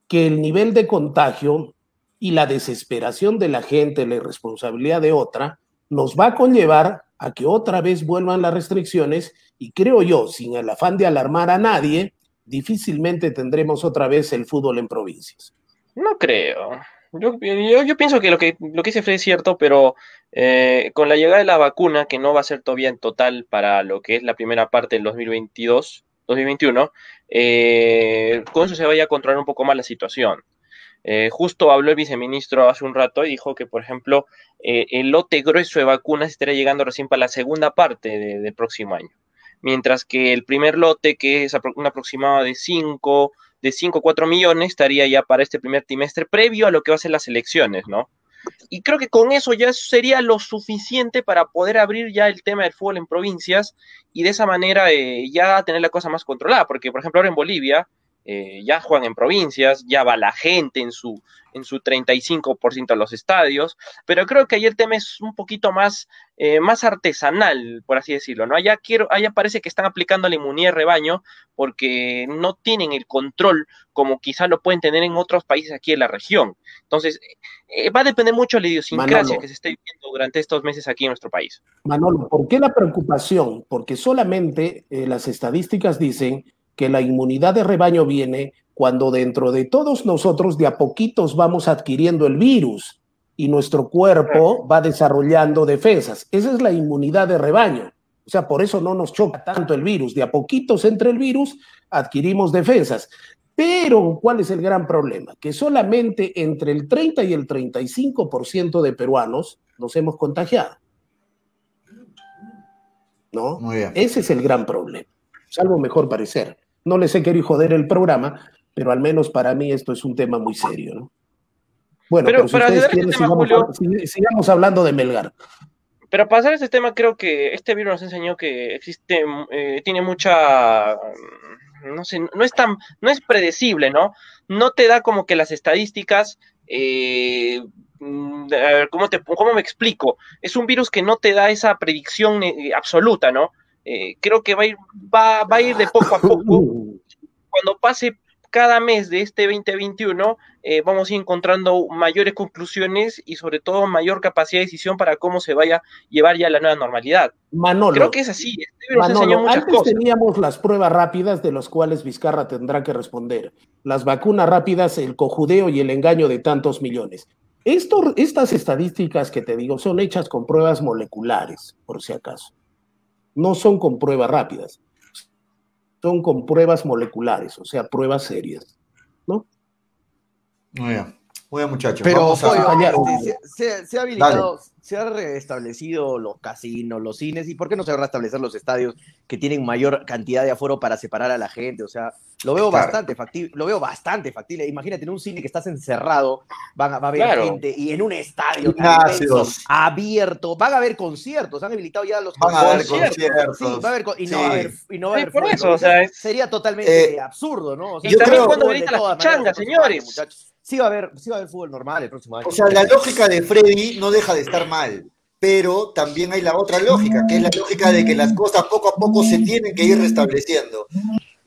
que el nivel de contagio y la desesperación de la gente, la irresponsabilidad de otra, nos va a conllevar a que otra vez vuelvan las restricciones y creo yo, sin el afán de alarmar a nadie, difícilmente tendremos otra vez el fútbol en provincias. No creo. Yo, pienso que lo que lo que dice Fred es cierto, pero eh, con la llegada de la vacuna, que no va a ser todavía en total para lo que es la primera parte del 2022, 2021, eh, con eso se vaya a controlar un poco más la situación. Eh, justo habló el viceministro hace un rato y dijo que, por ejemplo, el lote grueso de vacunas estaría llegando recién para la segunda parte del próximo año mientras que el primer lote, que es un aproximado de 5 de 5 o 4 millones, estaría ya para este primer trimestre previo a lo que va a ser las elecciones, ¿no? Y creo que con eso ya sería lo suficiente para poder abrir ya el tema del fútbol en provincias y de esa manera eh, ya tener la cosa más controlada, porque por ejemplo ahora en Bolivia eh, ya juegan en provincias, ya va la gente en su, en su 35% a los estadios, pero creo que ahí el tema es un poquito más, eh, más artesanal, por así decirlo, ¿no? Allá, quiero, allá parece que están aplicando la inmunidad de rebaño porque no tienen el control como quizá lo pueden tener en otros países aquí en la región. Entonces, eh, va a depender mucho de la idiosincrasia que se esté viviendo durante estos meses aquí en nuestro país. Manolo, ¿por qué la preocupación? Porque solamente las estadísticas dicen que la inmunidad de rebaño viene cuando dentro de todos nosotros de a poquitos vamos adquiriendo el virus y nuestro cuerpo va desarrollando defensas. Esa es la inmunidad de rebaño. O sea, por eso no nos choca tanto el virus. De a poquitos entre el virus adquirimos defensas. Pero, ¿cuál es el gran problema? Que solamente entre el 30 y el 35% de peruanos nos hemos contagiado. ¿no? Muy bien. Ese es el gran problema, salvo mejor parecer. No les he querido joder el programa, pero al menos para mí esto es un tema muy serio, ¿no? Bueno, pero, para si este sigamos, hablando de Melgar. Pero para pasar ese tema, creo que este virus nos enseñó que existe, eh, tiene mucha, no sé, no es tan, no es predecible, ¿no? No te da como que las estadísticas, eh, mm, ¿cómo, te, ¿cómo me explico? Es un virus que no te da esa predicción eh, absoluta, ¿no? Creo que va a ir, va, va a ir de poco a poco. [laughs] Cuando pase cada mes de este 2021 eh, vamos a ir encontrando mayores conclusiones y sobre todo mayor capacidad de decisión para cómo se vaya a llevar ya la nueva normalidad. Manolo. Creo que es así. Este Manolo, antes teníamos las pruebas rápidas de las cuales Vizcarra tendrá que responder. Las vacunas rápidas, el cojudeo y el engaño de tantos millones. Esto, estas estadísticas que te digo son hechas con pruebas moleculares, por si acaso. No son con pruebas rápidas son con pruebas moleculares, o sea, pruebas serias, ¿no? Bien. Muy bien, muchachos. Pero Vamos a... se, ha habilitado, se ha restablecido los casinos, los cines, y ¿por qué no se van a restablecer los estadios que tienen mayor cantidad de aforo para separar a la gente? O sea, lo veo bastante factible, lo veo bastante factible. Imagínate en un cine que estás encerrado, van a, va a haber gente, y en un estadio abierto, van a haber conciertos, han habilitado ya los van conciertos. conciertos. Sí, va a haber, y no va a haber, y no va a haber por eso, o sea, sería totalmente eh, absurdo, ¿no? O sea, y también cuando habilitan las changas, señores. Muchachos sí va a haber, sí va a haber fútbol normal el próximo año. O sea, la lógica de Freddy no deja de estar mal, pero también hay la otra lógica, que es la lógica de que las cosas poco a poco se tienen que ir restableciendo.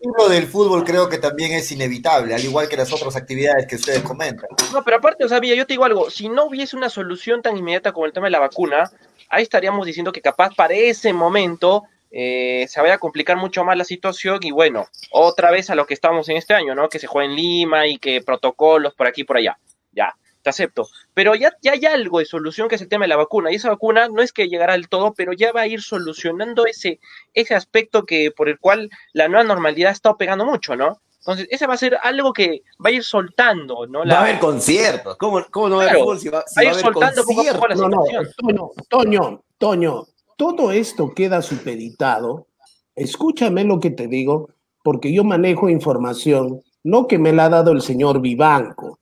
Y lo del fútbol creo que también es inevitable, al igual que las otras actividades que ustedes comentan. No, pero aparte, o sea, yo te digo algo, si no hubiese una solución tan inmediata como el tema de la vacuna, ahí estaríamos diciendo que capaz para ese momento eh, se vaya a complicar mucho más la situación y bueno, otra vez a lo que estamos en este año, ¿no? Que se juega en Lima y que protocolos por aquí y por allá. Ya, te acepto. Pero ya, ya hay algo de solución que es el tema de la vacuna. Y esa vacuna no es que llegará del todo, pero ya va a ir solucionando ese, ese aspecto que, por el cual la nueva normalidad ha estado pegando mucho, ¿no? Entonces, ese va a ser algo que va a ir soltando, ¿no? Va a haber conciertos. ¿Cómo, cómo no va a haber si va, a ir soltando poco a poco la situación? No, Toño, Toño, todo esto queda supeditado, escúchame lo que te digo, porque yo manejo información, no que me la ha dado el señor Vivanco,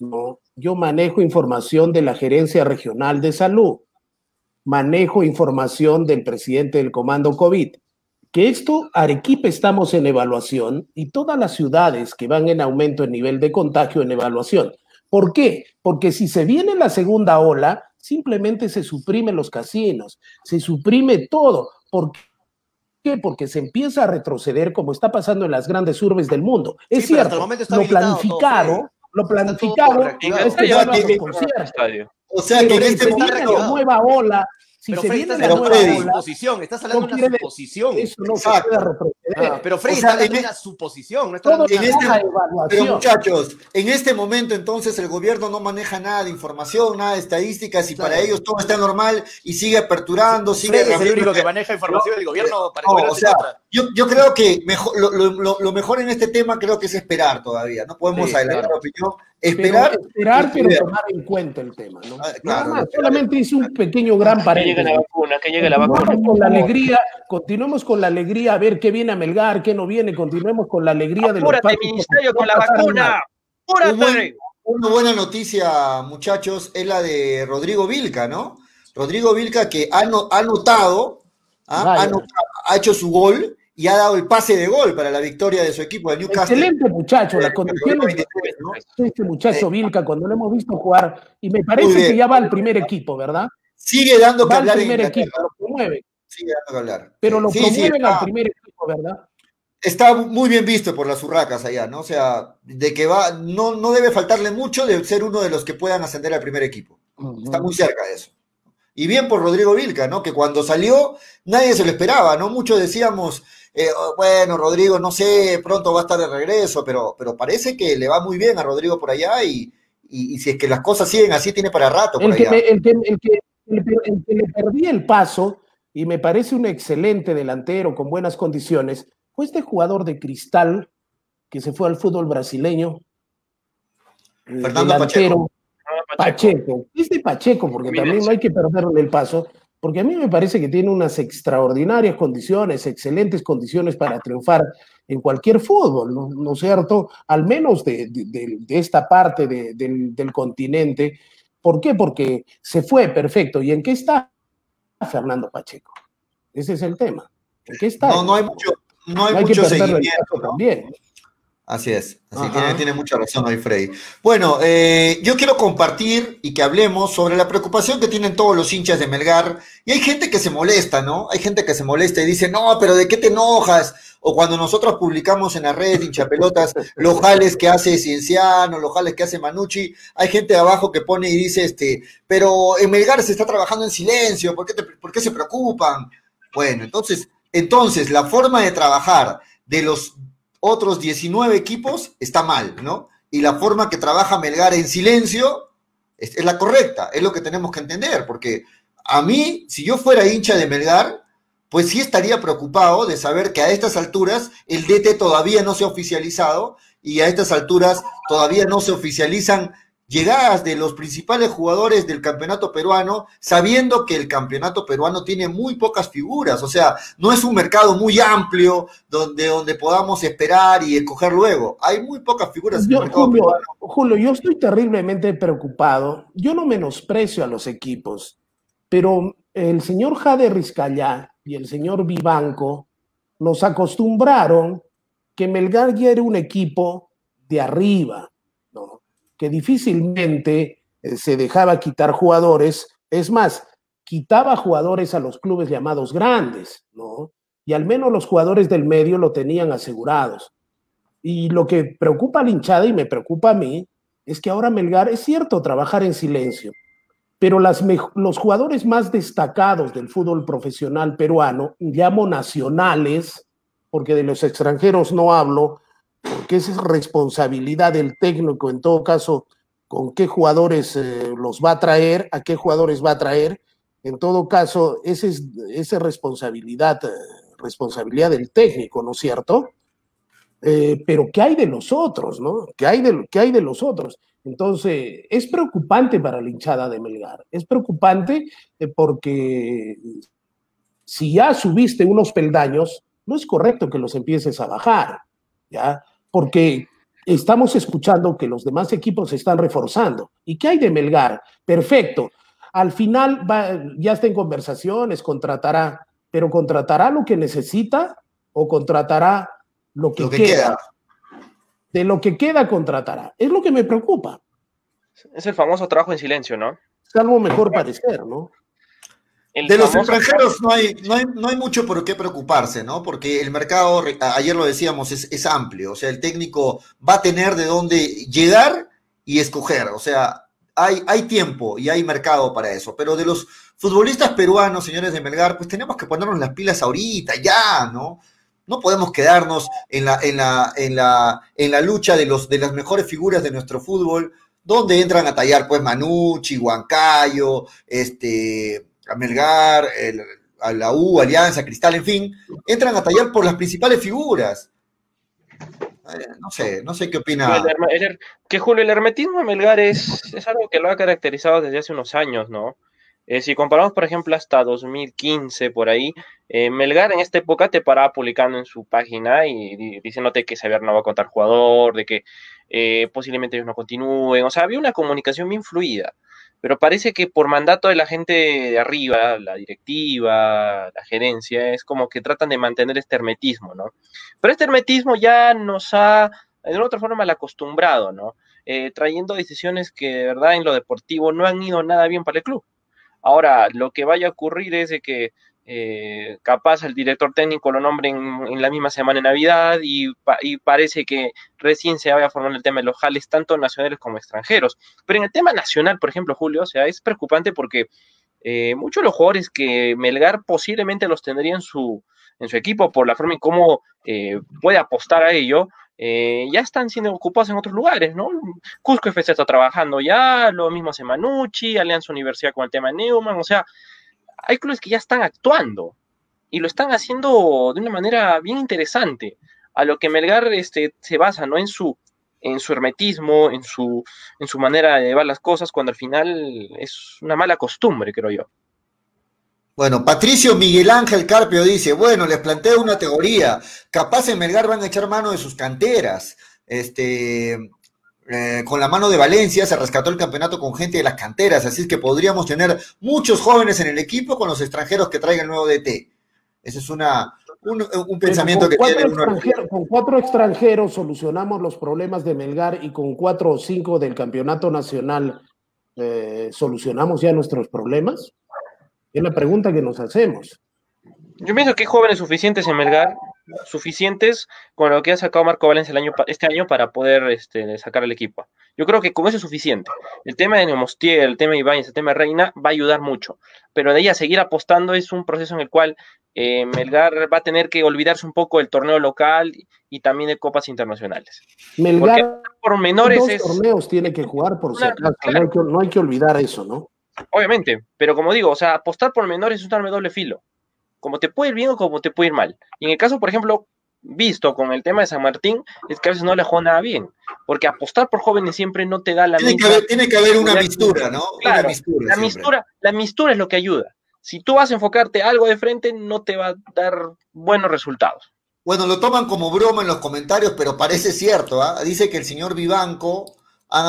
no, yo manejo información de la Gerencia Regional de Salud, manejo información del presidente del Comando COVID, que esto, Arequipa estamos en evaluación y todas las ciudades que van en aumento en nivel de contagio en evaluación. ¿Por qué? Porque si se viene la segunda ola, simplemente se suprimen los casinos, se suprime todo. ¿Por qué? Porque se empieza a retroceder como está pasando en las grandes urbes del mundo. Es cierto, lo planificado, lo planificado es que ya O sea, que en este momento nueva ola si pero se Freddy, viene la nueva suposición, estás hablando de una suposición. Eso no se puede ah, pero Freddy, está hablando de una suposición. No está en este, pero muchachos, en este momento entonces el gobierno no maneja nada de información, nada de estadísticas y para ellos todo está normal y sigue aperturando, sigue... Freddy es el único que maneja información del gobierno para no, o sea, yo, yo, creo que mejor, lo, lo, lo, mejor en este tema creo que es esperar todavía, no podemos adelantar la opinión Esperar, pero, esperar, pero tomar en cuenta el tema, ¿no? Ah, Nada más, solamente hice un pequeño gran paréntesis. Que llegue la vacuna, que llegue la vacuna. Con la alegría, continuemos con la alegría a ver qué viene a Melgar, qué no viene, continuemos con la alegría de los ministerio, con la vacuna. ¡Apúrate! Una buena noticia, muchachos, es la de Rodrigo Vilca, ¿no? Rodrigo Vilca que ha, ha notado, ¿ah? ha, notado, ha hecho su gol y ha dado el pase de gol para la victoria de su equipo de Newcastle. Excelente muchacho, las condiciones de este muchacho Vilca, cuando lo hemos visto jugar, y me parece que ya va al primer equipo, ¿verdad? Sigue dando que va hablar. Al primer equipo, lo promueve. Sigue dando que hablar. Pero lo promueven al primer equipo, ¿verdad? Está muy bien visto por las urracas allá, ¿no? O sea, de que va, no, no debe faltarle mucho de ser uno de los que puedan ascender al primer equipo. Está muy cerca de eso. Y bien por Rodrigo Vilca, ¿no? Que cuando salió nadie se lo esperaba, ¿no? Muchos decíamos, eh, oh, bueno, Rodrigo, no sé, pronto va a estar de regreso, pero, pero parece que le va muy bien a Rodrigo por allá y, y, si es que las cosas siguen así, tiene para rato. Por el, que el, que, el, que, el, que, le perdí el paso y me parece un excelente delantero con buenas condiciones fue este jugador de cristal que se fue al fútbol brasileño. Fernando Pacheco. Pacheco. Este Pacheco, porque también no hay que perderle el paso. porque a mí me parece que tiene unas extraordinarias condiciones, excelentes condiciones para triunfar en cualquier fútbol, ¿no, es cierto? Al menos de, esta parte del, continente. ¿Por qué? Porque se fue perfecto. ¿Y en qué está Fernando Pacheco? Ese es el tema. ¿En qué está? No, no hay mucho, no hay, mucho seguimiento. También. Así es, así tiene, tiene, mucha razón hoy Freddy. Bueno, eh, yo quiero compartir y que hablemos sobre la preocupación que tienen todos los hinchas de Melgar. Y hay gente que se molesta, ¿no? Hay gente que se molesta y dice, no, pero ¿de qué te enojas? O cuando nosotros publicamos en la red hinchapelotas [laughs] los jales que hace Cienciano, los jales que hace Manucci, hay gente de abajo que pone y dice, este, pero en Melgar se está trabajando en silencio, ¿por qué, ¿por qué se preocupan? Bueno, entonces, entonces la forma de trabajar de los otros 19 equipos, está mal, ¿no? Y la forma que trabaja Melgar en silencio es, la correcta, es lo que tenemos que entender, porque a mí, si yo fuera hincha de Melgar, pues sí estaría preocupado de saber que a estas alturas el DT todavía no se ha oficializado y a estas alturas todavía no se oficializan llegadas de los principales jugadores del campeonato peruano, sabiendo que el campeonato peruano tiene muy pocas figuras, o sea, no es un mercado muy amplio donde, donde podamos esperar y escoger luego. Hay muy pocas figuras en el mercado Julio, peruano. Julio, yo estoy terriblemente preocupado. Yo no menosprecio a los equipos, pero el señor Jade Rizcayá y el señor Vivanco nos acostumbraron que Melgar ya era un equipo de arriba, que difícilmente eh, se dejaba quitar jugadores, es más, quitaba jugadores a los clubes llamados grandes, ¿no? Y al menos los jugadores del medio lo tenían asegurados. Y lo que preocupa a la hinchada y me preocupa a mí es que ahora Melgar es cierto trabajar en silencio, pero las los jugadores más destacados del fútbol profesional peruano, llamo nacionales, porque de los extranjeros no hablo, porque esa es responsabilidad del técnico, en todo caso, con qué jugadores eh, los va a traer, a qué jugadores va a traer. En todo caso, esa es, responsabilidad, eh, responsabilidad del técnico, ¿no es cierto? Eh, pero ¿qué hay de los otros, no? ¿Qué hay de, ¿Qué hay de los otros? Entonces, es preocupante para la hinchada de Melgar. Es preocupante porque si ya subiste unos peldaños, no es correcto que los empieces a bajar. ¿ya? Porque estamos escuchando que los demás equipos se están reforzando. ¿Y qué hay de Melgar? Perfecto. Al final ya está en conversaciones, contratará, pero contratará lo que necesita o contratará lo que, queda. De lo que queda, contratará. Es lo que me preocupa. Es el famoso trabajo en silencio, ¿no? Salvo mejor parecer, ¿no? De los extranjeros no hay, no, hay, no hay mucho por qué preocuparse, ¿no? Porque el mercado, ayer lo decíamos, es, es, amplio. O sea, el técnico va a tener de dónde llegar y escoger. O sea, hay, hay tiempo y hay mercado para eso. Pero de los futbolistas peruanos, señores de Melgar, pues tenemos que ponernos las pilas ahorita, ya, ¿no? No podemos quedarnos en la, en la, en la, en la lucha de, los, de las mejores figuras de nuestro fútbol, donde entran a tallar, pues, Manucci, Huancayo, este a Melgar, a la U, Alianza, Cristal, en fin, entran a tallar por las principales figuras. Eh, no sé, no sé qué opina. que Julio, el hermetismo de Melgar es, es algo que lo ha caracterizado desde hace unos años, ¿no? Eh, si comparamos, por ejemplo, hasta 2015, por ahí, eh, Melgar en esta época te paraba publicando en su página y, diciéndote que Xavier no va a contar jugador, de que posiblemente ellos no continúen. O sea, había una comunicación bien fluida pero parece que por mandato de la gente de arriba, la directiva, la gerencia, es como que tratan de mantener este hermetismo, ¿no? Pero este hermetismo ya nos ha, de otra forma, mal acostumbrado, ¿no? Eh, trayendo decisiones que de verdad en lo deportivo no han ido nada bien para el club. Ahora, lo que vaya a ocurrir es de que eh, capaz el director técnico lo nombre en, la misma semana de Navidad y, parece que recién se vaya a formar el tema de los jales, tanto nacionales como extranjeros. Pero en el tema nacional, por ejemplo, Julio, o sea, es preocupante porque eh, muchos de los jugadores que Melgar posiblemente los tendría en su, en su equipo por la forma en cómo eh, puede apostar a ello, ya están siendo ocupados en otros lugares, ¿no? Cusco FC está trabajando ya, lo mismo hace Manucci, Alianza Universidad con el tema Neumann, o sea, hay clubes que ya están actuando y lo están haciendo de una manera bien interesante, a lo que Melgar este, se basa, ¿no? En su, en su hermetismo, en su, en su manera de llevar las cosas, cuando al final es una mala costumbre, creo yo. Bueno, Patricio Miguel Ángel Carpio dice, bueno, les planteo una teoría, capaz en Melgar van a echar mano de sus canteras. Este, eh, con la mano de Valencia se rescató el campeonato con gente de las canteras, así es que podríamos tener muchos jóvenes en el equipo con los extranjeros que traiga el nuevo DT. Ese es una, un, pensamiento que tiene Con cuatro extranjeros solucionamos los problemas de Melgar y con cuatro o cinco del campeonato nacional eh, solucionamos ya nuestros problemas. Es la pregunta que nos hacemos. Yo pienso que hay jóvenes suficientes en Melgar, suficientes con lo que ha sacado Marco Valencia el año, este año para poder este, sacar el equipo. Yo creo que con eso es suficiente. El tema de Nemostier, el tema de Ibáñez, el tema de Reina va a ayudar mucho. Pero de ahí a seguir apostando es un proceso en el cual eh, Melgar va a tener que olvidarse un poco del torneo local y, también de copas internacionales. Melgar por menores dos torneos tiene que jugar por si acaso. No, hay que, olvidar eso, ¿no? Obviamente, pero como digo, o sea, apostar por menores es un arma doble filo como te puede ir bien o como te puede ir mal. Y en el caso, por ejemplo, visto con el tema de San Martín, es que a veces no le juega nada bien, porque apostar por jóvenes siempre no te da la tiene misma... Que haber, tiene que haber una mistura, ¿no? Claro, la, mistura, la mistura es lo que ayuda. Si tú vas a enfocarte algo de frente, no te va a dar buenos resultados. Bueno, lo toman como broma en los comentarios, pero parece cierto. ¿ah? Dice que el señor Vivanco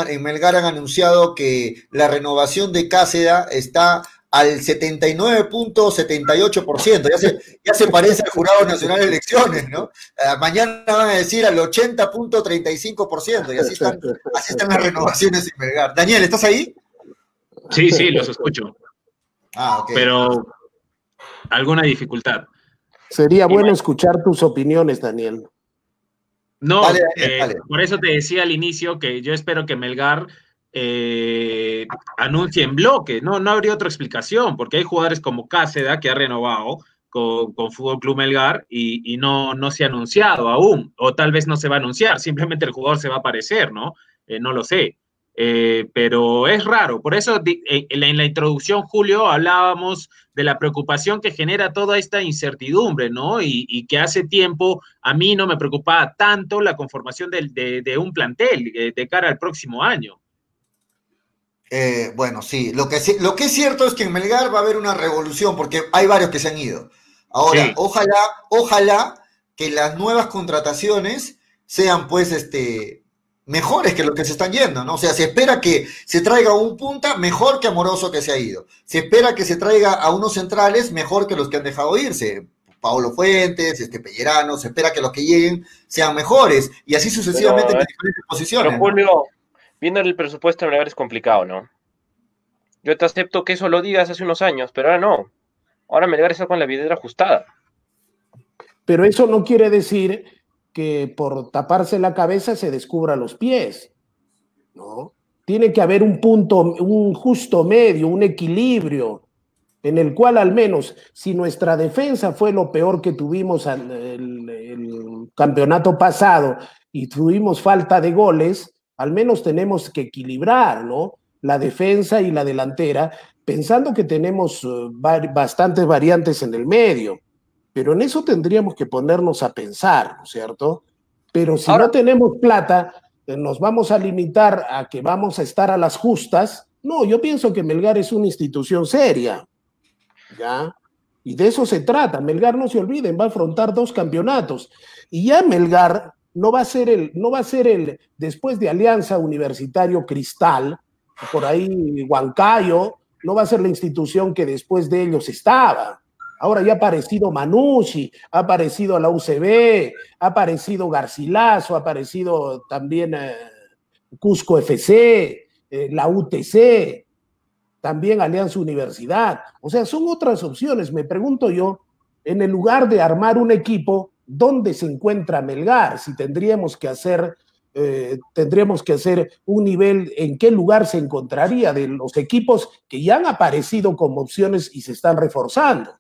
en Melgar han anunciado que la renovación de Cáceda está al 79.78%. Ya se, ya se parece al Jurado Nacional de Elecciones, ¿no? Eh, mañana van a decir al 80.35%, y así están, así están las renovaciones en Melgar. Daniel, ¿estás ahí? Sí, sí, los escucho. Ah, ok. Pero alguna dificultad. Sería bueno escuchar tus opiniones, Daniel. No, eh, por eso te decía al inicio que yo espero que Melgar eh, anuncie en bloque. No, no habría otra explicación, porque hay jugadores como Cáceda que ha renovado con, con Fútbol Club Melgar y, no, no se ha anunciado aún, o tal vez no se va a anunciar, simplemente el jugador se va a aparecer, ¿no? Eh, no lo sé. Eh, pero es raro, por eso en la introducción, Julio, hablábamos de la preocupación que genera toda esta incertidumbre, ¿no? Y, que hace tiempo a mí no me preocupaba tanto la conformación de, de un plantel de cara al próximo año. Eh, bueno, sí. Lo que, lo que es cierto es que en Melgar va a haber una revolución, porque hay varios que se han ido. Ahora, ojalá, ojalá que las nuevas contrataciones sean, pues, este, mejores que los que se están yendo, ¿no? O sea, se espera que se traiga un punta mejor que Amoroso que se ha ido. Se espera que se traiga a unos centrales mejor que los que han dejado irse. Paolo Fuentes, este Pellerano, se espera que los que lleguen sean mejores y así sucesivamente en diferentes posiciones. Julio, viendo el presupuesto de Melgar es complicado, ¿no? Yo te acepto que eso lo digas hace unos años, pero ahora no. Ahora Melgar está con la videra ajustada. Pero eso no quiere decir que por taparse la cabeza se descubra los pies, ¿no? Tiene que haber un punto, un justo medio, un equilibrio, en el cual al menos si nuestra defensa fue lo peor que tuvimos el, el campeonato pasado y tuvimos falta de goles, al menos tenemos que equilibrar. La defensa y la delantera, pensando que tenemos eh, bastantes variantes en el medio. Pero en eso tendríamos que ponernos a pensar, ¿no es cierto? Pero si no tenemos plata, eh, nos vamos a limitar a que vamos a estar a las justas. No, yo pienso que Melgar es una institución seria. ¿Ya? Y de eso se trata. Melgar, no se olviden, va a afrontar dos campeonatos. Y ya Melgar no va a ser el, no va a ser el, después de Alianza Universitario Cristal, por ahí Huancayo, no va a ser la institución que después de ellos estaba. Ahora ya ha aparecido Manucci, ha aparecido la UCB, ha aparecido Garcilaso, ha aparecido también eh, Cusco FC, eh, la UTC, también Alianza Universidad. O sea, son otras opciones. Me pregunto yo, en el lugar de armar un equipo, dónde se encuentra Melgar, si tendríamos que hacer, eh, tendríamos que hacer un nivel, en qué lugar se encontraría de los equipos que ya han aparecido como opciones y se están reforzando.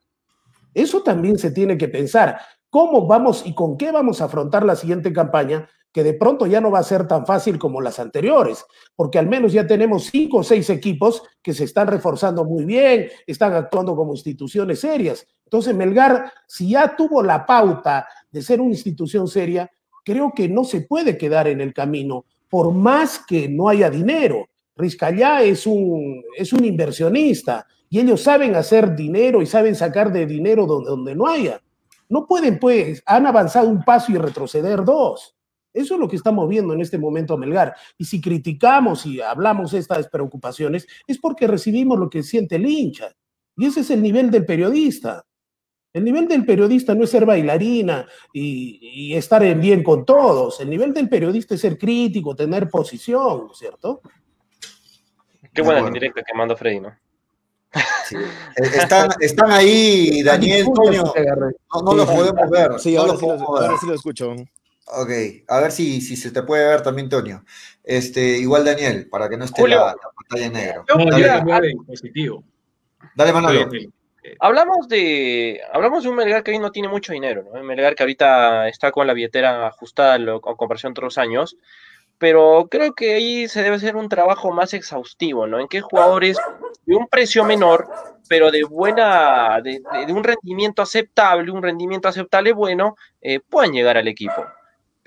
Eso también se tiene que pensar. ¿Cómo vamos y con qué vamos a afrontar la siguiente campaña? Que de pronto ya no va a ser tan fácil como las anteriores, porque al menos ya tenemos cinco o seis equipos que se están reforzando muy bien, están actuando como instituciones serias. Entonces, Melgar, si ya tuvo la pauta de ser una institución seria, creo que no se puede quedar en el camino, por más que no haya dinero. Rizcallá es un, es un inversionista Y ellos saben hacer dinero y saben sacar de dinero donde, donde no haya. No pueden, pues, han avanzado un paso y retroceder dos. Eso es lo que estamos viendo en este momento a Melgar. Y si criticamos y hablamos estas preocupaciones, es porque recibimos lo que siente el hincha. Y ese es el nivel del periodista. El nivel del periodista no es ser bailarina y, estar en bien con todos. El nivel del periodista es ser crítico, tener posición, ¿cierto? Qué buena indirecta que manda Freddy, ¿no? Están, ahí, Daniel, Toño. No, los podemos ver. Sí, ahora, sí lo escucho. Ok, a ver si, si se te puede ver también, Tonio. Este, igual Daniel, para que no esté la, pantalla en negro. Dale, positivo. Dale, Manolo. Hablamos de, hablamos de un Melgar que hoy no tiene mucho dinero, ¿no? Un Melgar que ahorita está con la billetera ajustada en comparación a otros años, pero creo que ahí se debe hacer un trabajo más exhaustivo, ¿no? En qué jugadores de un precio menor, pero de buena, de, un rendimiento aceptable, un rendimiento aceptable bueno, eh, puedan llegar al equipo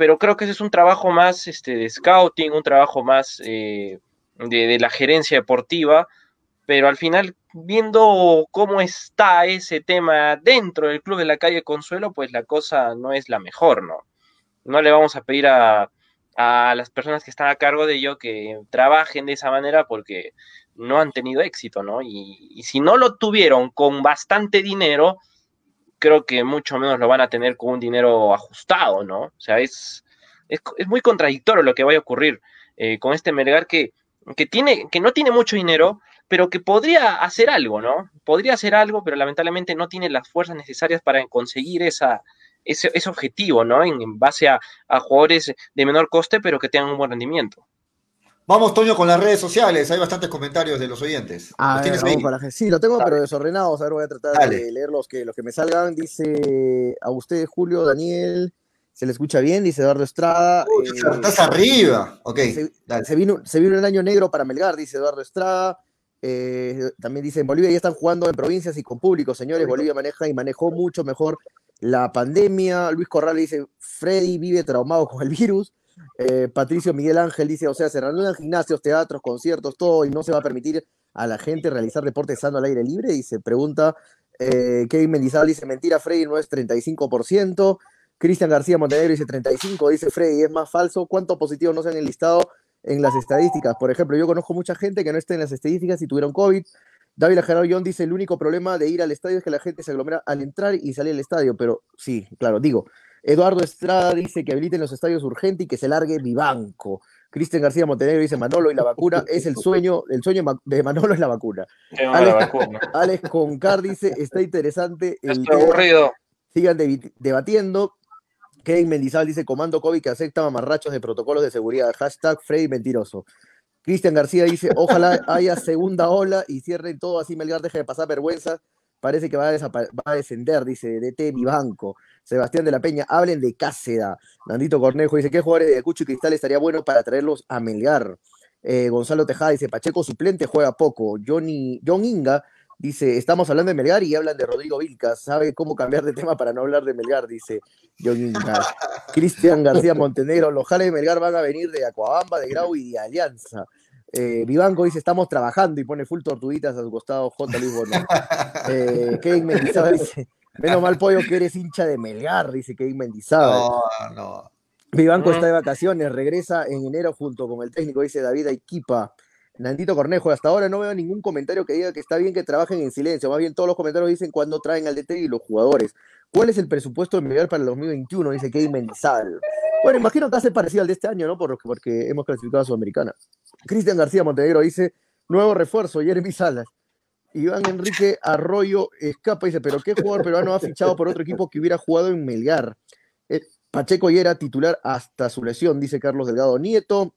pero creo que ese es un trabajo más este, de scouting, un trabajo más eh, de, la gerencia deportiva, pero al final, viendo cómo está ese tema dentro del club de la calle Consuelo, pues la cosa no es la mejor, ¿no? No le vamos a pedir a, las personas que están a cargo de ello que trabajen de esa manera porque no han tenido éxito, ¿no? y si no lo tuvieron con bastante dinero, creo que mucho menos lo van a tener con un dinero ajustado, ¿no? O sea, es, es, muy contradictorio lo que vaya a ocurrir eh, con este Melgar que, que, tiene, que no tiene mucho dinero, pero que podría hacer algo, ¿no? Podría hacer algo, pero lamentablemente no tiene las fuerzas necesarias para conseguir esa, ese, ese objetivo, ¿no? En, base a, a jugadores de menor coste, pero que tengan un buen rendimiento. Vamos, Toño, con las redes sociales. Hay bastantes comentarios de los oyentes. Ah, Sí, lo tengo, pero desordenado. A ver, voy a tratar de leer los que, los que me salgan. Dice a usted, Julio, Daniel. Se le escucha bien, dice Eduardo Estrada. Uy, eh, estás arriba. Ok. Se, vino, se vino el año negro para Melgar, dice Eduardo Estrada. Eh, también dice en Bolivia ya están jugando en provincias y con público, señores. Bolivia maneja y manejó mucho mejor la pandemia. Luis Corral dice: Freddy vive traumado con el virus. Eh, Patricio Miguel Ángel dice, o sea, se reanudan gimnasios, teatros, conciertos, todo, y no se va a permitir a la gente realizar deporte sano al aire libre. Se pregunta, eh, Kevin Mendizábal dice, mentira, Freddy no es 35%. Cristian García Montenegro dice 35, dice Freddy, es más falso. ¿Cuántos positivos no se han enlistado en las estadísticas? Por ejemplo, yo conozco mucha gente que no está en las estadísticas y tuvieron COVID. David Gerardo John dice, el único problema de ir al estadio es que la gente se aglomera al entrar y salir del estadio. Pero sí, claro, digo, Eduardo Estrada dice que habiliten los estadios urgentes y que se largue Vivanco. Cristian García Montenegro dice Manolo y la vacuna es el sueño, el sueño de Manolo es la vacuna. [laughs] Alex, Concar dice, está interesante. El aburrido. Sigan debatiendo. Kevin Mendizábal dice, Comando COVID que acepta mamarrachos de protocolos de seguridad. Hashtag Freddy mentiroso. Cristian García dice, ojalá haya segunda ola y cierren todo así Melgar deje de pasar vergüenza. Parece que va a, va a descender, dice DT Vivanco. Sebastián de la Peña, hablen de Cáceda. Nandito Cornejo dice, ¿qué jugadores de Acucho y Cristal estaría bueno para traerlos a Melgar? Eh, Gonzalo Tejada dice, Pacheco suplente juega poco. Johnny, John Inga dice, estamos hablando de Melgar y hablan de Rodrigo Vilca. ¿Sabe cómo cambiar de tema para no hablar de Melgar? Dice John. [laughs] Cristian García Montenegro, los jales de Melgar van a venir de Acuabamba, de Grau y de Alianza. Eh, Vivanco dice, estamos trabajando y pone full tortuguitas a su costado J. Luis Bono. Eh, Kevin Mendizábal [laughs] dice, Menos mal, pollo, que eres hincha de Melgar, dice Kevin Mendizábal. No, no. Vivanco está de vacaciones, regresa en enero junto con el técnico, dice David Aiquipa. Nandito Cornejo, hasta ahora no veo ningún comentario que diga que está bien que trabajen en silencio. Más bien todos los comentarios dicen cuando traen al DT y los jugadores. ¿Cuál es el presupuesto de Melgar para el 2021? Dice Kevin Mendizábal. Bueno, imagino que hace parecido al de este año, ¿no? Porque, porque hemos clasificado a Sudamericana. Cristian García Montenegro dice, nuevo refuerzo, Jeremy Salas. Iván Enrique Arroyo escapa y dice, pero ¿qué jugador peruano ha fichado por otro equipo que hubiera jugado en Melgar? Eh, Pacheco ya era titular hasta su lesión, dice Carlos Delgado Nieto.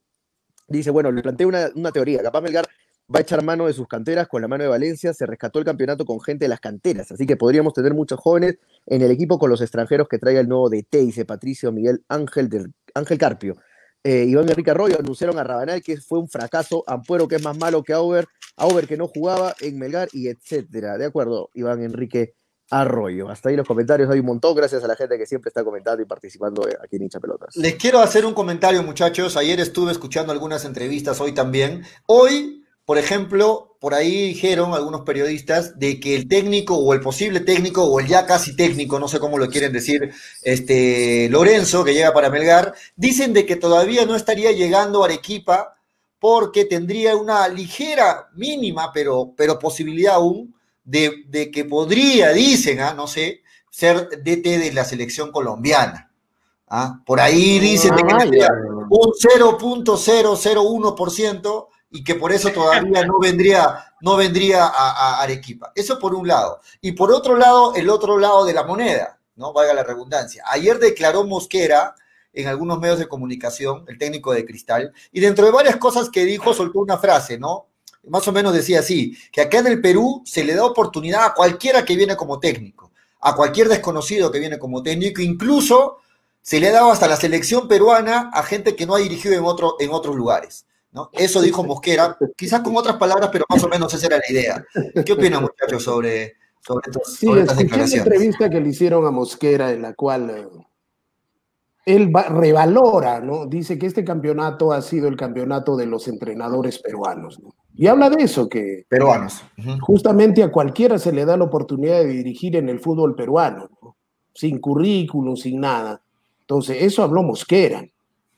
Dice, bueno, le planteé una, una, teoría, capaz Melgar va a echar mano de sus canteras con la mano de Valencia, se rescató el campeonato con gente de las canteras, así que podríamos tener muchos jóvenes en el equipo con los extranjeros que traiga el nuevo DT, dice Patricio Miguel Ángel, del, Ángel Carpio. Eh, Iván Enrique Arroyo anunciaron a Rabanal que fue un fracaso, Ampuero que es más malo que Auber, Auber que no jugaba en Melgar y etcétera. De acuerdo, Iván Enrique Arroyo. Hasta ahí los comentarios, hay un montón, gracias a la gente que siempre está comentando y participando aquí en Hincha Pelotas. Les quiero hacer un comentario, muchachos. Ayer estuve escuchando algunas entrevistas, hoy también. Hoy, por ejemplo, por ahí dijeron algunos periodistas de que el técnico o el posible técnico o el ya casi técnico, no sé cómo lo quieren decir, este Lorenzo, que llega para Melgar, dicen de que todavía no estaría llegando a Arequipa porque tendría una ligera, mínima, pero, pero posibilidad aún de, que podría, dicen, ¿ah? no sé, ser DT de la selección colombiana. ¿ah? Por ahí dicen que tendría un 0.001% y que por eso todavía no vendría, no vendría a, Arequipa. Eso por un lado. Y por otro lado, el otro lado de la moneda, ¿no? Valga la redundancia. Ayer declaró Mosquera en algunos medios de comunicación, el técnico de Cristal, y dentro de varias cosas que dijo, soltó una frase, ¿no? Más o menos decía así, que acá en el Perú se le da oportunidad a cualquiera que viene como técnico, a cualquier desconocido que viene como técnico, incluso se le ha dado hasta la selección peruana a gente que no ha dirigido en, otro, en otros lugares. ¿no? Eso dijo Mosquera, quizás con otras palabras, pero más o menos esa era la idea. ¿Qué opinan, muchachos, sobre, sobre, estos, sí, estas declaraciones? la entrevista que le hicieron a Mosquera, en la cual eh, él revalora, ¿no? Dice que este campeonato ha sido el campeonato de los entrenadores peruanos, Y habla de eso, que peruanos. Justamente a cualquiera se le da la oportunidad de dirigir en el fútbol peruano, sin currículum, sin nada. Entonces, eso habló Mosquera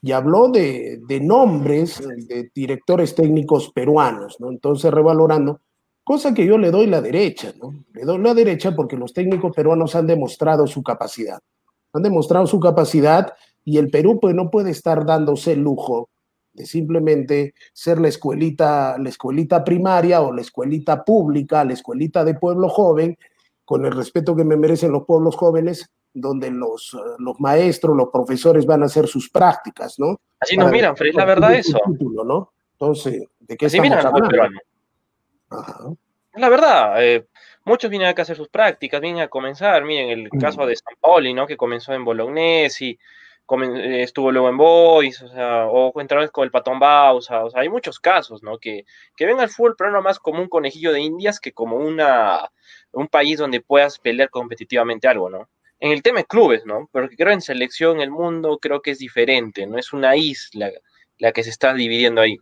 y habló de, nombres de directores técnicos peruanos, ¿no? Entonces, revalorando, cosa que yo le doy la derecha, ¿no? Le doy la derecha porque los técnicos peruanos han demostrado su capacidad. Han demostrado su capacidad y el Perú pues no puede estar dándose el lujo de simplemente ser la escuelita, la escuelita primaria o la escuelita pública, la escuelita de pueblo joven, con el respeto que me merecen los pueblos jóvenes, donde los, los maestros, los profesores van a hacer sus prácticas, ¿no? Así nos miran, Fred, la verdad eso. ¿no? Entonces, ¿de qué Así miran Ajá. La verdad, eh, muchos vienen acá a hacer sus prácticas, vienen a comenzar, miren el mm. caso de San Pauli, ¿no? Que comenzó en Bolognesi, eh, estuvo luego en Boys, o sea, o entraron con el Patón Bausa, o sea, hay muchos casos, ¿no? Que, que ven al fútbol pero no más como un conejillo de indias que como una, un país donde puedas pelear competitivamente algo, ¿no? en el tema de clubes, ¿no? Porque creo en selección, el mundo creo que es diferente, no es una isla la que se está dividiendo ahí.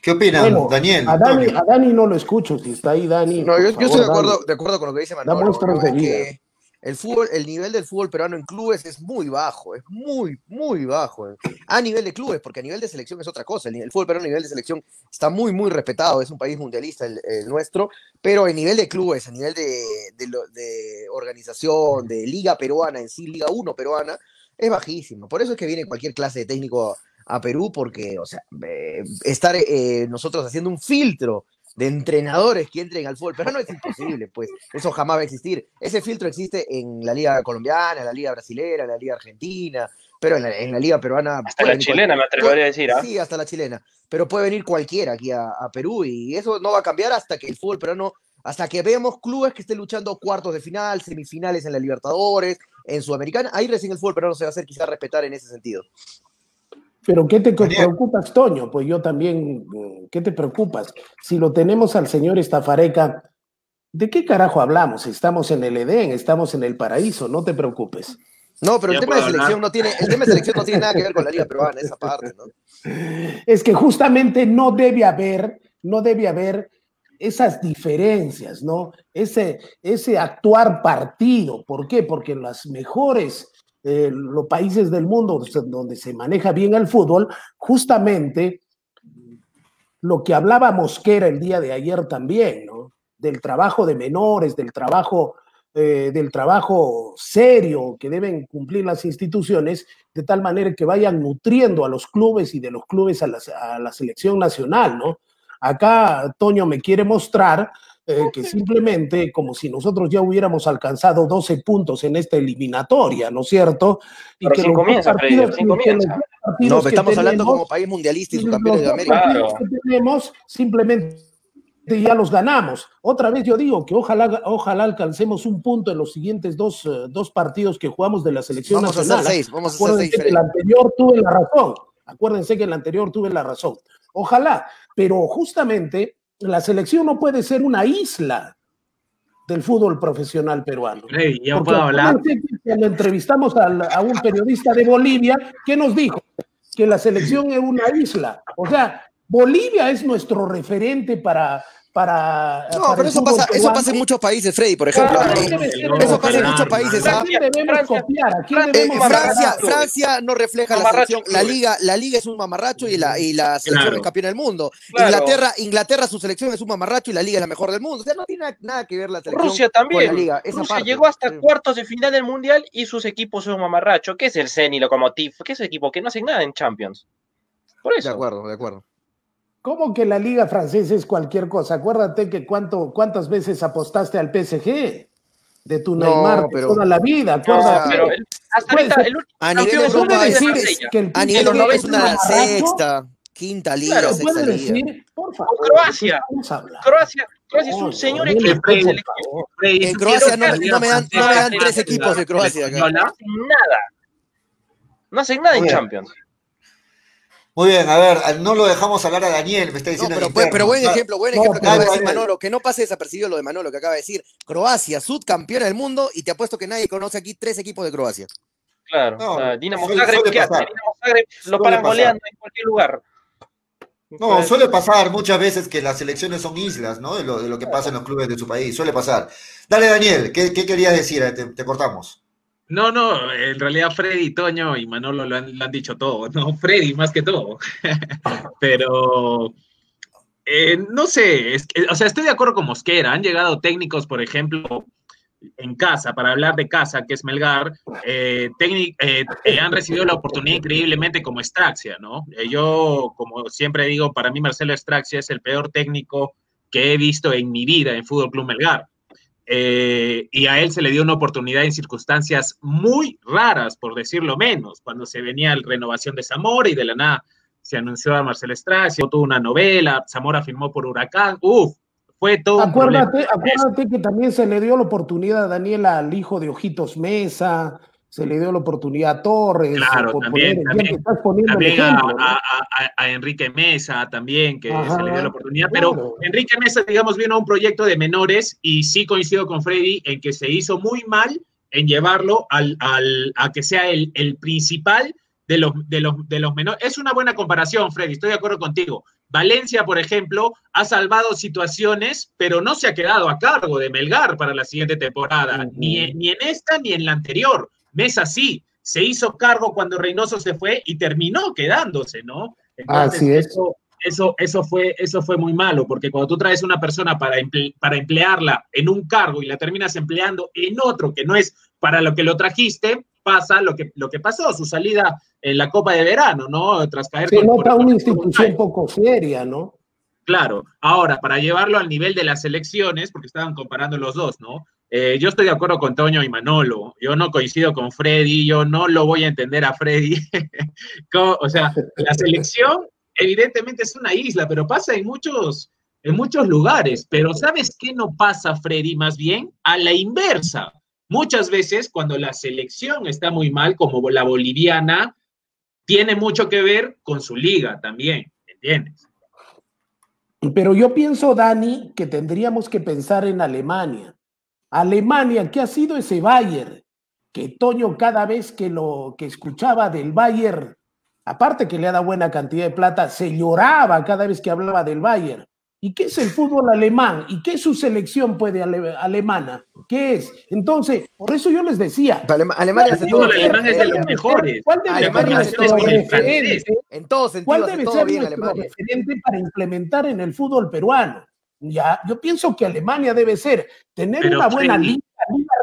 ¿Qué opinan, Daniel? A Dani, no lo escucho, si está ahí Dani. No, yo, estoy de acuerdo, de acuerdo con lo que dice Manuel. Que, el fútbol, el nivel del fútbol peruano en clubes es muy bajo, es muy, muy bajo. Eh. A nivel de clubes, porque a nivel de selección es otra cosa. El, fútbol peruano a nivel de selección está muy, muy respetado. Es un país mundialista el, nuestro, pero a nivel de clubes, a nivel de, de, organización, de liga peruana en sí, Liga 1 peruana, es bajísimo. Por eso es que viene cualquier clase de técnico a Perú, porque, o sea, eh, estar eh, nosotros haciendo un filtro de entrenadores que entren al fútbol, pero no es imposible, pues eso jamás va a existir. Ese filtro existe en la liga colombiana, en la liga brasilera, en la liga argentina, pero en la, liga peruana... Hasta la chilena, me atrevería a decir. ¿ah? Sí, hasta la chilena, pero puede venir cualquiera aquí a, Perú y eso no va a cambiar hasta que el fútbol peruano, hasta que veamos clubes que estén luchando cuartos de final, semifinales en la Libertadores, en Sudamericana, ahí recién el fútbol peruano se va a hacer quizás respetar en ese sentido. Pero ¿qué te preocupas, Toño? Pues yo también, ¿qué te preocupas? Si lo tenemos al señor Estafareca, ¿de qué carajo hablamos? Estamos en el Edén, estamos en el paraíso, no te preocupes. No, pero el tema, de selección no tiene, el tema de selección no tiene nada que ver con la Liga Peruana, esa parte, ¿no? Es que justamente no debe haber, no debe haber esas diferencias, ¿no? Ese, ese actuar partido. ¿Por qué? Porque las mejores eh, los países del mundo donde se maneja bien el fútbol, justamente lo que hablaba Mosquera el día de ayer también, ¿no? Del trabajo de menores, del trabajo, eh, del trabajo serio que deben cumplir las instituciones, de tal manera que vayan nutriendo a los clubes y de los clubes a a la selección nacional, ¿no? Acá Toño me quiere mostrar eh, que simplemente como si nosotros ya hubiéramos alcanzado 12 puntos en esta eliminatoria, ¿no es cierto? Y que comienza, comienza. No, estamos hablando como país mundialista y subcampeones de América. Claro. que tenemos simplemente ya los ganamos. Otra vez yo digo que ojalá, ojalá alcancemos un punto en los siguientes dos, eh, dos partidos que jugamos de la selección vamos nacional. A hacer seis, vamos a hacer seis. Que el anterior tuve la razón. Acuérdense que el anterior tuve la razón. Ojalá, pero justamente la selección no puede ser una isla del fútbol profesional peruano. Hey, ya puedo hablar. Cuando entrevistamos a, un periodista de Bolivia, ¿qué nos dijo? Que la selección es una isla. O sea, Bolivia es nuestro referente para, para. No, pero eso pasa, eso pasa en muchos países, Freddy, por ejemplo. eso pasa en muchos países. ¿ah? Eh, Francia, Francia no refleja la selección. La liga, la liga es un mamarracho y la, y la selección es campeona del mundo. Inglaterra, Inglaterra, su selección es un mamarracho y la liga es la mejor del mundo. O sea, no tiene nada que ver la selección. Rusia también. Con la liga. Rusia llegó hasta cuartos de final del mundial y sus equipos son un mamarracho. ¿Qué es el Ceni, Lokomotiv? ¿Qué es el equipo que no hacen nada en Champions? Por eso. De acuerdo, de acuerdo. ¿Cómo que la liga francesa es cualquier cosa? Acuérdate que cuánto, cuántas veces apostaste al PSG de tu Neymar toda la vida. Acuérdate. pero hasta ahorita, el a nivel Europa es, que el a nivel Europa es una sexta, quinta liga, claro, sexta liga. Decir, por favor, Croacia, Croacia, Croacia es un señor equipo. En Croacia no, no, me dan, no me dan tres equipos de Croacia. No hacen nada. No hacen nada en Champions. Muy bien, a ver, no lo dejamos hablar a Daniel, me está diciendo. No, pero, pero, buen ejemplo, buen ejemplo que acaba de decir Manolo, que no pase desapercibido lo de Manolo que acaba de decir. Croacia, subcampeona del mundo, y te apuesto que nadie conoce aquí tres equipos de Croacia. Claro, no, Dinamo Zagreb, ¿qué hace? Dinamo Zagreb lo paran goleando en cualquier lugar. No, suele pasar muchas veces que las selecciones son islas, ¿no? De lo, de lo que pasa en los clubes de su país, suele pasar. Dale, Daniel, ¿qué, qué querías decir? te cortamos. No, no, en realidad Freddy, Toño y Manolo lo han, dicho todo, no, [laughs] Freddy más que todo. [laughs] Pero, eh, no sé, o sea, estoy de acuerdo con Mosquera, han llegado técnicos, por ejemplo, en casa, para hablar de casa, que es Melgar, eh, eh han recibido la oportunidad increíblemente como Straxia, ¿no? Eh, yo, como siempre digo, para mí Marcelo Straxia es el peor técnico que he visto en mi vida en Fútbol Club Melgar. Eh, y a él se le dio una oportunidad en circunstancias muy raras, por decirlo menos, cuando se venía la renovación de Zamora y de la nada se anunció a Marcel Estracio, tuvo una novela, Zamora firmó por Huracán, uff, fue todo. Acuérdate, acuérdate que también se le dio la oportunidad a Daniel al hijo de Ojitos Mesa, se le dio la oportunidad a Torres. Claro, también, también, a, Enrique Mesa también, que se le dio la oportunidad, pero Enrique Mesa, digamos, vino a un proyecto de menores y sí coincido con Freddy en que se hizo muy mal en llevarlo al, al, a que sea el, el principal de los, de, los, de los menores. Es una buena comparación, Freddy, estoy de acuerdo contigo. Valencia, por ejemplo, ha salvado situaciones, pero no se ha quedado a cargo de Melgar para la siguiente temporada, ni, ni en esta ni en la anterior. Mesa sí, se hizo cargo cuando Reynoso se fue y terminó quedándose, ¿no? Así es. Eso, eso, fue, eso fue muy malo, porque cuando tú traes una persona para, para emplearla en un cargo y la terminas empleando en otro que no es para lo que lo trajiste, pasa lo que, lo que pasó, su salida en la Copa de Verano, ¿no? Tras caer. Se nota una institución poco seria, ¿no? Claro, ahora, para llevarlo al nivel de las elecciones, porque estaban comparando los dos, ¿no? Eh, yo estoy de acuerdo con Toño y Manolo. Yo no coincido con Freddy, yo no lo voy a entender a Freddy. [laughs] o sea, la selección evidentemente es una isla, pero pasa en muchos, en muchos lugares. Pero ¿sabes qué no pasa, Freddy? Más bien a la inversa. Muchas veces cuando la selección está muy mal, como la boliviana, tiene mucho que ver con su liga también, ¿entiendes? Pero yo pienso, Dani, que tendríamos que pensar en Alemania. Alemania, ¿qué ha sido ese Bayern? Que Toño cada vez que lo que escuchaba del Bayern, aparte que le ha dado buena cantidad de plata, se lloraba cada vez que hablaba del Bayern. ¿Y qué es el fútbol alemán? ¿Y qué es su selección puede alemana? ¿Qué es? Entonces, por eso yo les decía. Alemania es de los mejores. ¿Cuál debe Alemania ser nuestro referente? En todos sentidos, ¿Cuál debe ser nuestro referente para implementar en el fútbol peruano? Ya, yo pienso que Alemania debe ser tener una buena liga,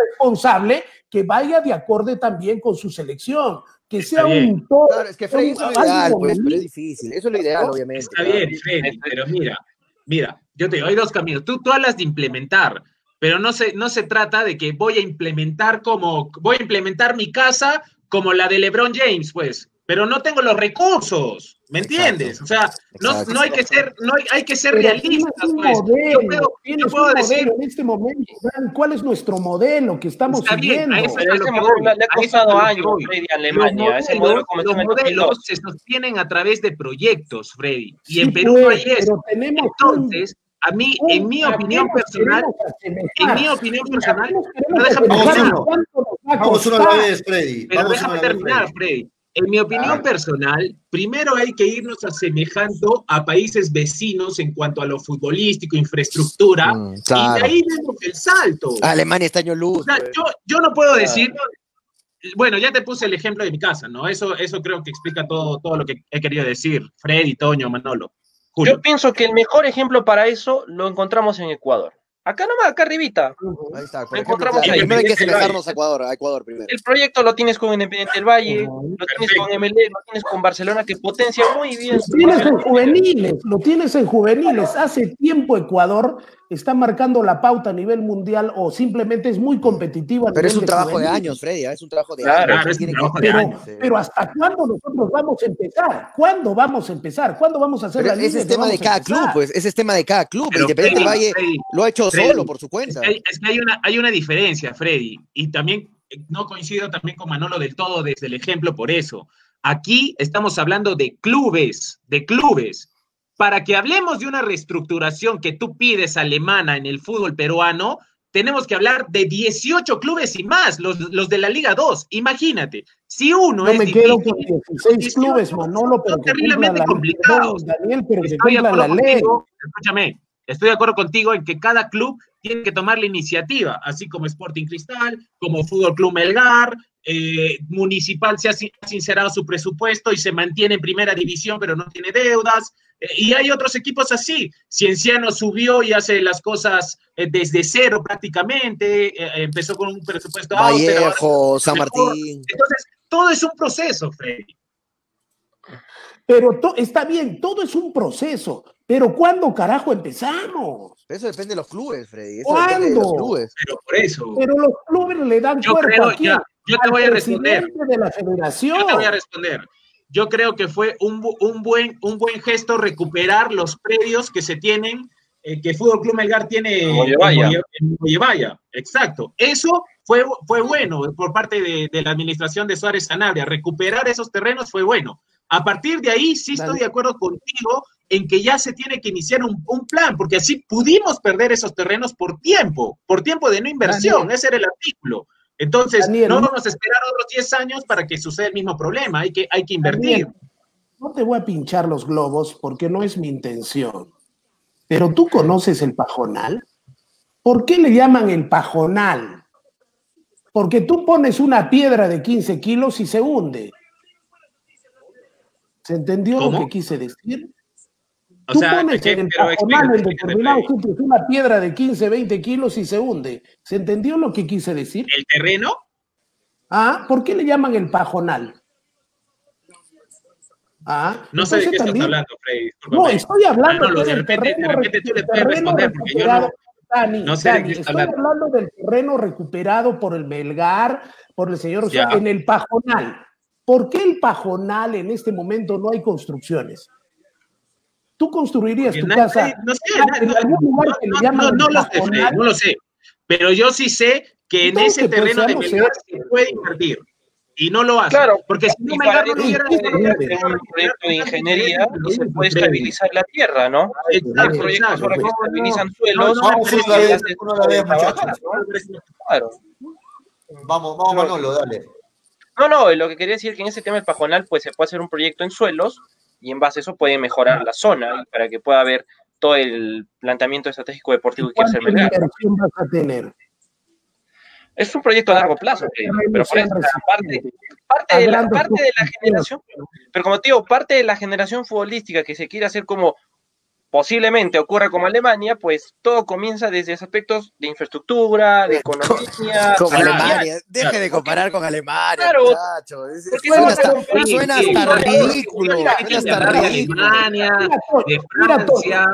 responsable que vaya de acorde también con su selección, que sea un todo. Claro, es que Freddy, eso es lo ideal, pues, pero es difícil. Eso es lo ideal, obviamente. Está bien, Freddy, pero mira, mira, yo te digo, hay dos caminos. Tú, tú hablas de implementar, pero no se, no se trata de que voy a implementar como, voy a implementar mi casa como la de LeBron James, pues pero no tengo los recursos, ¿me entiendes? O sea, no, no, hay que ser, no hay, hay que ser realistas. Pues. Modelo, yo puedo, decir en este momento, ¿cuál es nuestro modelo que estamos siguiendo? Ese modelo le ha costado años, Freddy, Alemania. Los, modelo los modelos se sostienen a través de proyectos, Freddy, y en Perú no hay eso. Entonces, a mí, en mi opinión personal, en mi opinión personal, no déjame terminar. Vamos uno a la vez, Freddy. Pero déjame terminar, Freddy. En mi opinión personal, primero hay que irnos asemejando a países vecinos en cuanto a lo futbolístico, infraestructura, mm, y de ahí vemos el salto. Alemania está año luz. Pues. yo, no puedo decir, bueno, ya te puse el ejemplo de mi casa, ¿no? Eso, eso creo que explica todo, todo lo que he querido decir, Freddy, Toño, Manolo. Yo pienso que el mejor ejemplo para eso lo encontramos en Ecuador. Acá nomás, acá arribita. Ahí está. Por encontramos ejemplo, primero hay que semejarnos a Ecuador, a Ecuador primero. El proyecto lo tienes con Independiente del Valle, lo tienes con MLE, lo tienes con Barcelona, que potencia muy bien. Lo tienes en juveniles, lo tienes en juveniles. Hace tiempo Ecuador está marcando la pauta a nivel mundial o simplemente es muy competitivo. pero es un trabajo de años, Freddy, ¿eh? es un trabajo de años. pero, ¿hasta cuándo nosotros vamos a empezar? ¿Cuándo vamos a empezar? ¿Cuándo vamos a hacer pero la Ese es tema de cada club, pues, ese es tema de cada club. Independiente del Valle lo ha hecho solo por su cuenta. Es que, hay, una, hay una diferencia, Freddy, y también eh, no coincido también con Manolo del todo desde el ejemplo por eso. Aquí estamos hablando de clubes, de clubes para que hablemos de una reestructuración que tú pides alemana en el fútbol peruano, tenemos que hablar de 18 clubes y más, los, los de la Liga 2. Imagínate, si uno Yo me quedo con 16 clubes, Manolo, pero que terriblemente complicados. Daniel, pero que estoy la ley. Escúchame, estoy de acuerdo contigo en que cada club tiene que tomar la iniciativa, así como Sporting Cristal, como Fútbol Club Melgar, eh, Municipal se ha sincerado su presupuesto y se mantiene en primera división, pero no tiene deudas. Eh, y hay otros equipos así. Cienciano subió y hace las cosas eh, desde cero prácticamente. Empezó con un presupuesto Vallejo, San Martín. Entonces, todo es un proceso, Freddy. Pero está bien, todo es un proceso. Pero ¿cuándo carajo empezamos? Eso depende de los clubes, Freddy. ¿Cuándo? los clubes. Pero por eso. Pero los clubes le dan yo cuerpo aquí, yo te voy a responder. De la federación. Yo te voy a responder yo creo que fue un, buen, un buen gesto recuperar los predios que se tienen, eh, que Fútbol Club Melgar tiene en Mollevaya. Exacto. Eso fue, fue bueno por parte de, la administración de Suárez Sanabria. Recuperar esos terrenos fue bueno. A partir de ahí sí estoy de acuerdo contigo en que ya se tiene que iniciar un, plan, porque así pudimos perder esos terrenos por tiempo, por tiempo de no inversión. Ese era el artículo. Entonces, no vamos a esperar otros 10 años para que suceda el mismo problema, hay que, hay que invertir. no te voy a pinchar los globos porque no es mi intención, pero tú conoces el pajonal. ¿Por qué le llaman el pajonal? Porque tú pones una piedra de 15 kilos y se hunde. ¿Se entendió lo que quise decir? Tú pones en el pajonal en determinado sitio una piedra de 15, 20 kilos y se hunde. ¿Se entendió lo que quise decir? ¿El terreno? Ah, ¿por qué le llaman el pajonal? Ah, no sé de qué estás hablando, Freddy. No, estoy hablando ah, del terreno. De repente tú le puedes responder porque yo no, Dani, no sé de qué estoy hablando. del terreno recuperado por el Melgar, por el señor en el pajonal. ¿Por qué el pajonal en este momento no hay construcciones? tú construirías tu casa no sé, en algún lugar que le llaman no, lo sé, no lo sé, pero yo sí sé que en ese terreno de Melgar se puede invertir y no lo hace. Claro, porque si no Melgar no hubiera un proyecto de ingeniería y se puede estabilizar la tierra, ¿no? Exacto, proyectos que estabilizan suelos. Claro. Vamos, vamos, Manolo, dale. No, no, lo que quería decir es que en ese tema del pajonal, pues se puede hacer un proyecto en suelos y en base a eso puede mejorar la zona para que pueda haber todo el planteamiento estratégico deportivo que quiere hacer Melgar. vas a tener? Es un proyecto a largo plazo, pero por eso, parte, parte, de la, parte de la generación, pero como te digo, parte de la generación futbolística que se quiere hacer como posiblemente ocurra como Alemania, pues todo comienza desde aspectos de infraestructura, de economía. [laughs] Como Alemania, deje de comparar con Alemania, claro, muchacho. Suena hasta, suena hasta ridículo. Suena hasta Alemania, de Francia.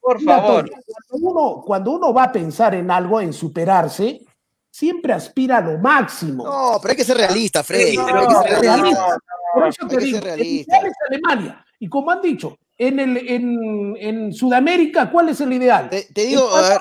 Por favor. Cuando uno, cuando uno va a pensar en algo, en superarse, siempre aspira a lo máximo. No, pero hay que ser realista, Freddy. No, hay que ser realista. Por eso te digo, es Alemania. Y como han dicho, en, el, en, en, Sudamérica, ¿cuál es el ideal? Te, digo, a ver,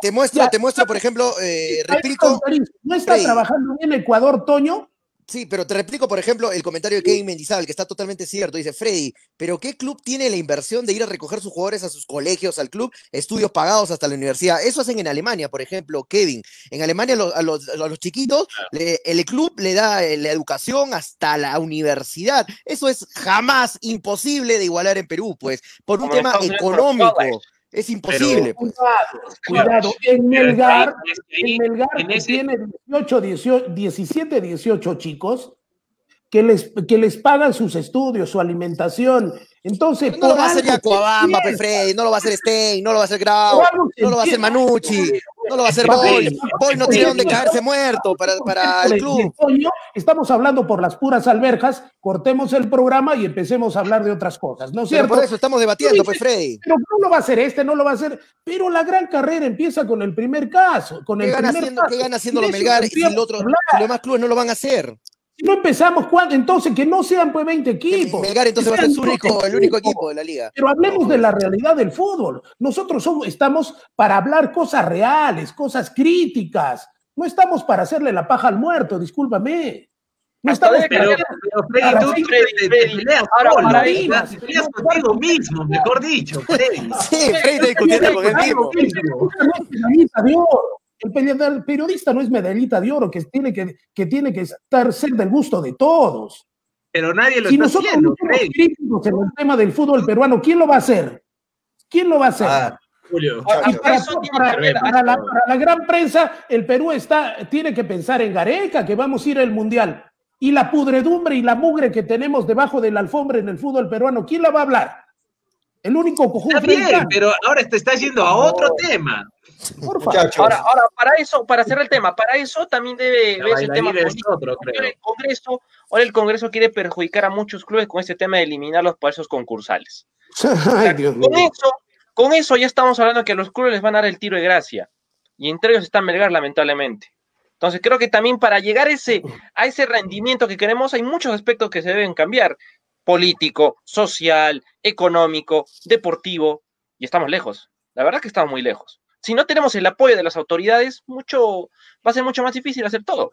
te muestro, te muestro, por ejemplo, eh, replico. ¿No está trabajando bien Ecuador, Toño? Sí, pero te replico, por ejemplo, el comentario de Kevin Mendizábal, que está totalmente cierto. Dice, Freddy, ¿pero qué club tiene la inversión de ir a recoger sus jugadores a sus colegios, al club, estudios pagados hasta la universidad? Eso hacen en Alemania, por ejemplo, Kevin. En Alemania a los, chiquitos, el club le da eh, la educación hasta la universidad. Eso es jamás imposible de igualar en Perú, pues, por un tema económico. Es imposible. Pues. cuidado, En Melgar, en Melgar tiene 18, 18, 17, 18 chicos que les, que les pagan sus estudios, su alimentación. Entonces, no lo va a hacer Yacuabamba, Freddy, no lo va a hacer Stein, no lo va a hacer Grau, no lo va a hacer Manucci, no lo va a hacer Boy. Boy no tiene donde caerse muerto para, para el club. Estamos hablando por las puras alberjas, cortemos el programa y empecemos a hablar de otras cosas, ¿no es cierto? por eso estamos debatiendo, pues, Freddy. Pero no lo va a hacer este, no lo va a hacer. Pero la gran carrera empieza con el primer caso. Con el ¿Qué, gana haciendo, ¿Qué gana haciendo los Melgar y el otro, los demás clubes no lo van a hacer? Si no empezamos, ¿cuándo? Entonces que no sean pues 20 equipos. Melgar entonces va a ser su único, el único equipo de la liga. Pero hablemos de la realidad del fútbol. Nosotros somos, estamos para hablar cosas reales, cosas críticas. No estamos para hacerle la paja al muerto, discúlpame. No estamos pero, pero Freddy, tú te, peleas contigo mismo, mejor dicho, Freddy. Sí, Freddy te discutiendo con el mismo. El periodista no es medallita de oro, que tiene que, que, tiene que estar ser del gusto de todos. Pero nadie lo si está nosotros haciendo. Somos críticos en el tema del fútbol peruano, ¿quién lo va a hacer? ¿Quién lo va a hacer? Ah, Julio. para, la, para, la, gran prensa, el Perú está, tiene que pensar en Gareca, que vamos a ir al Mundial. Y la pudredumbre y la mugre que tenemos debajo de la alfombra en el fútbol peruano, ¿quién la va a hablar? El único conjunto. Está bien, pero ahora te está yendo a otro tema. Ahora, ahora, para eso, para hacer el tema, para eso también debe ver el tema Otro, el Congreso, ahora el Congreso quiere perjudicar a muchos clubes con este tema de eliminar los esos concursales. [laughs] con, eso, con eso ya estamos hablando que los clubes les van a dar el tiro de gracia. Y entre ellos está Melgar, lamentablemente. Entonces creo que también para llegar ese, a ese rendimiento que queremos hay muchos aspectos que se deben cambiar. Político, social, económico, deportivo. Y estamos lejos. La verdad que estamos muy lejos si no tenemos el apoyo de las autoridades, mucho, va a ser mucho más difícil hacer todo.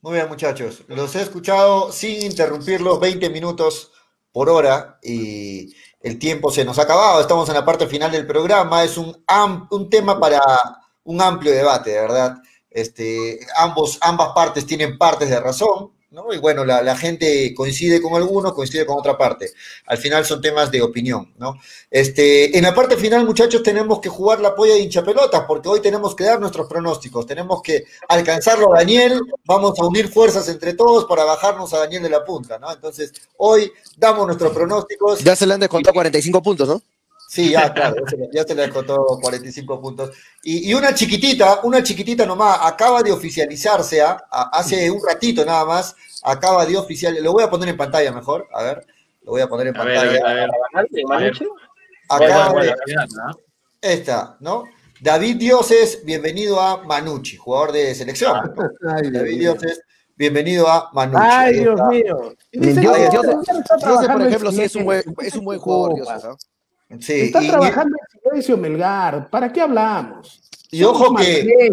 Muy bien, muchachos. Los he escuchado sin interrumpirlos 20 minutos por hora y el tiempo se nos ha acabado. Estamos en la parte final del programa. Es un, un tema para un amplio debate, de verdad. Este, ambos, ambas partes tienen partes de razón. Y bueno, la, gente coincide con algunos, coincide con otra parte. Al final son temas de opinión, ¿no? Este, en la parte final, muchachos, tenemos que jugar la polla de hinchapelotas, porque hoy tenemos que dar nuestros pronósticos, tenemos que alcanzarlo a Daniel, vamos a unir fuerzas entre todos para bajarnos a Daniel de la punta, ¿no? Entonces, hoy damos nuestros pronósticos. Ya se le han descontado 45 puntos, ¿no? Sí, ya, claro, ya se le descontó 45 puntos. Y, y, una chiquitita, una chiquitita nomás, acaba de oficializarse, ¿ah? hace un ratito nada más, acaba de oficializarse, lo voy a poner en pantalla mejor, a ver, lo voy a poner en pantalla. a ver, a ver. Acaba de, esta, ¿no? David Dioses, bienvenido a Manucci, jugador de selección. [laughs] David Dioses, bienvenido a Manucci. Ay, Dios mío. Dioses, por ejemplo, sí es un buen, es un buen jugador, Dioses, ¿no? Está trabajando en silencio Melgar. ¿Para qué hablamos? Y ojo que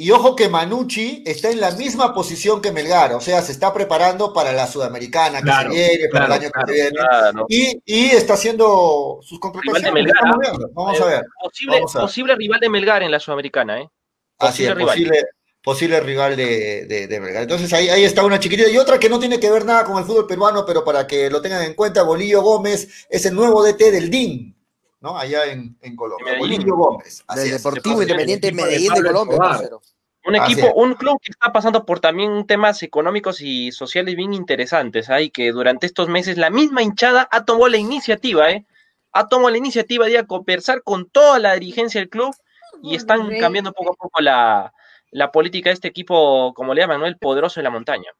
y ojo que Manucci está en la misma posición que Melgar, o sea, se está preparando para la Sudamericana que se viene, para el año que viene, y, y, está haciendo sus contrataciones. ¿ah? Vamos, a ver. Posible, rival de Melgar en la Sudamericana, ¿eh? Así es, posible, posible rival de, de, Melgar. Entonces ahí, ahí está una chiquitita y otra que no tiene que ver nada con el fútbol peruano, pero para que lo tengan en cuenta, Bolillo Gómez es el nuevo DT del DIN, ¿no? Allá en, en Colombia. Bolillo Gómez. Del Deportivo Independiente Medellín de Colombia. Un equipo, un club que está pasando por también temas económicos y sociales bien interesantes. Hay que durante estos meses la misma hinchada ha tomado la iniciativa, ¿eh? Ha tomado la iniciativa de ir a conversar con toda la dirigencia del club y están cambiando poco a poco la, la política de este equipo, como le llaman, ¿no? El poderoso de la montaña.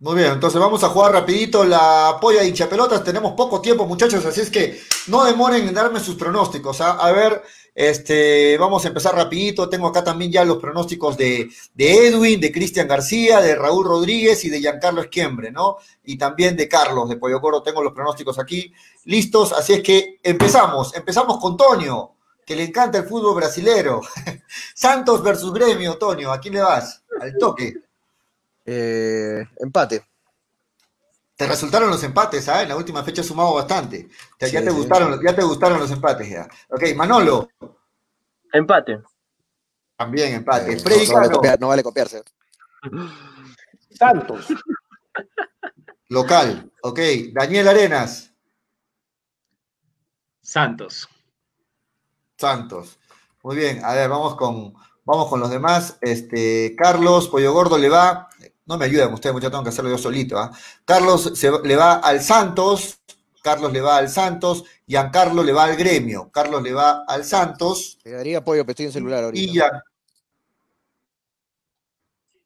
Muy bien, entonces vamos a jugar rapidito la polla de hinchapelotas. Tenemos poco tiempo, muchachos, así es que no demoren en darme sus pronósticos. ¿ah? A ver, este, vamos a empezar rapidito. Tengo acá también ya los pronósticos de, Edwin, de Cristian García, de Raúl Rodríguez y de Giancarlo Esquiembre, ¿no? Y también de Carlos de Pollo Coro. Tengo los pronósticos aquí listos, así es que empezamos. Empezamos con Toño que le encanta el fútbol brasilero. [laughs] Santos versus Gremio, Toño, ¿a quién le vas? Al toque. Eh, empate. Te resultaron los empates, ¿ah? En la última fecha sumado bastante. Ya, te gustaron, ya te gustaron los empates ya. Ok, Manolo. Empate. También empate. Eh, no, vale copiarse. Santos. Local. Ok. Daniel Arenas. Santos. Santos. Muy bien. A ver, vamos con, vamos con los demás. Este, Carlos Pollo Gordo le va no me ayudan ustedes, muchachos, tengo que hacerlo yo solito. ¿ah? Carlos se, le va al Santos, Carlos le va al Santos, Giancarlo le va al gremio, Carlos le va al Santos. Pegaría apoyo, que estoy en celular ahorita. Y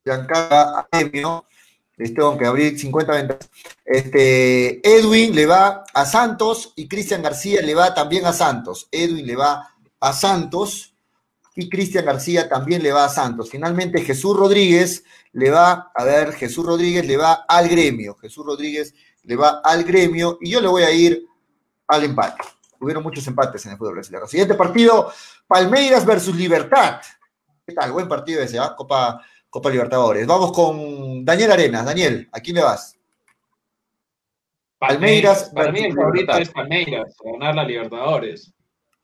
Giancarlo al gremio. Tengo que abrir 50 ventas. Este, Edwin le va a Santos y Cristian García le va también a Santos. Edwin le va a Santos y Cristian García también le va a Santos. Finalmente Jesús Rodríguez le va, a ver, Jesús Rodríguez le va al gremio. Jesús Rodríguez le va al gremio y yo le voy a ir al empate. Hubieron muchos empates en el fútbol brasileño. Siguiente partido, Palmeiras versus Libertad. ¿Qué tal? Buen partido ese, ¿ah? Copa, Copa Libertadores. Vamos con Daniel Arenas. Daniel, ¿a quién le vas? Palmeiras. Para mí el favorito es Palmeiras, ganar la Libertadores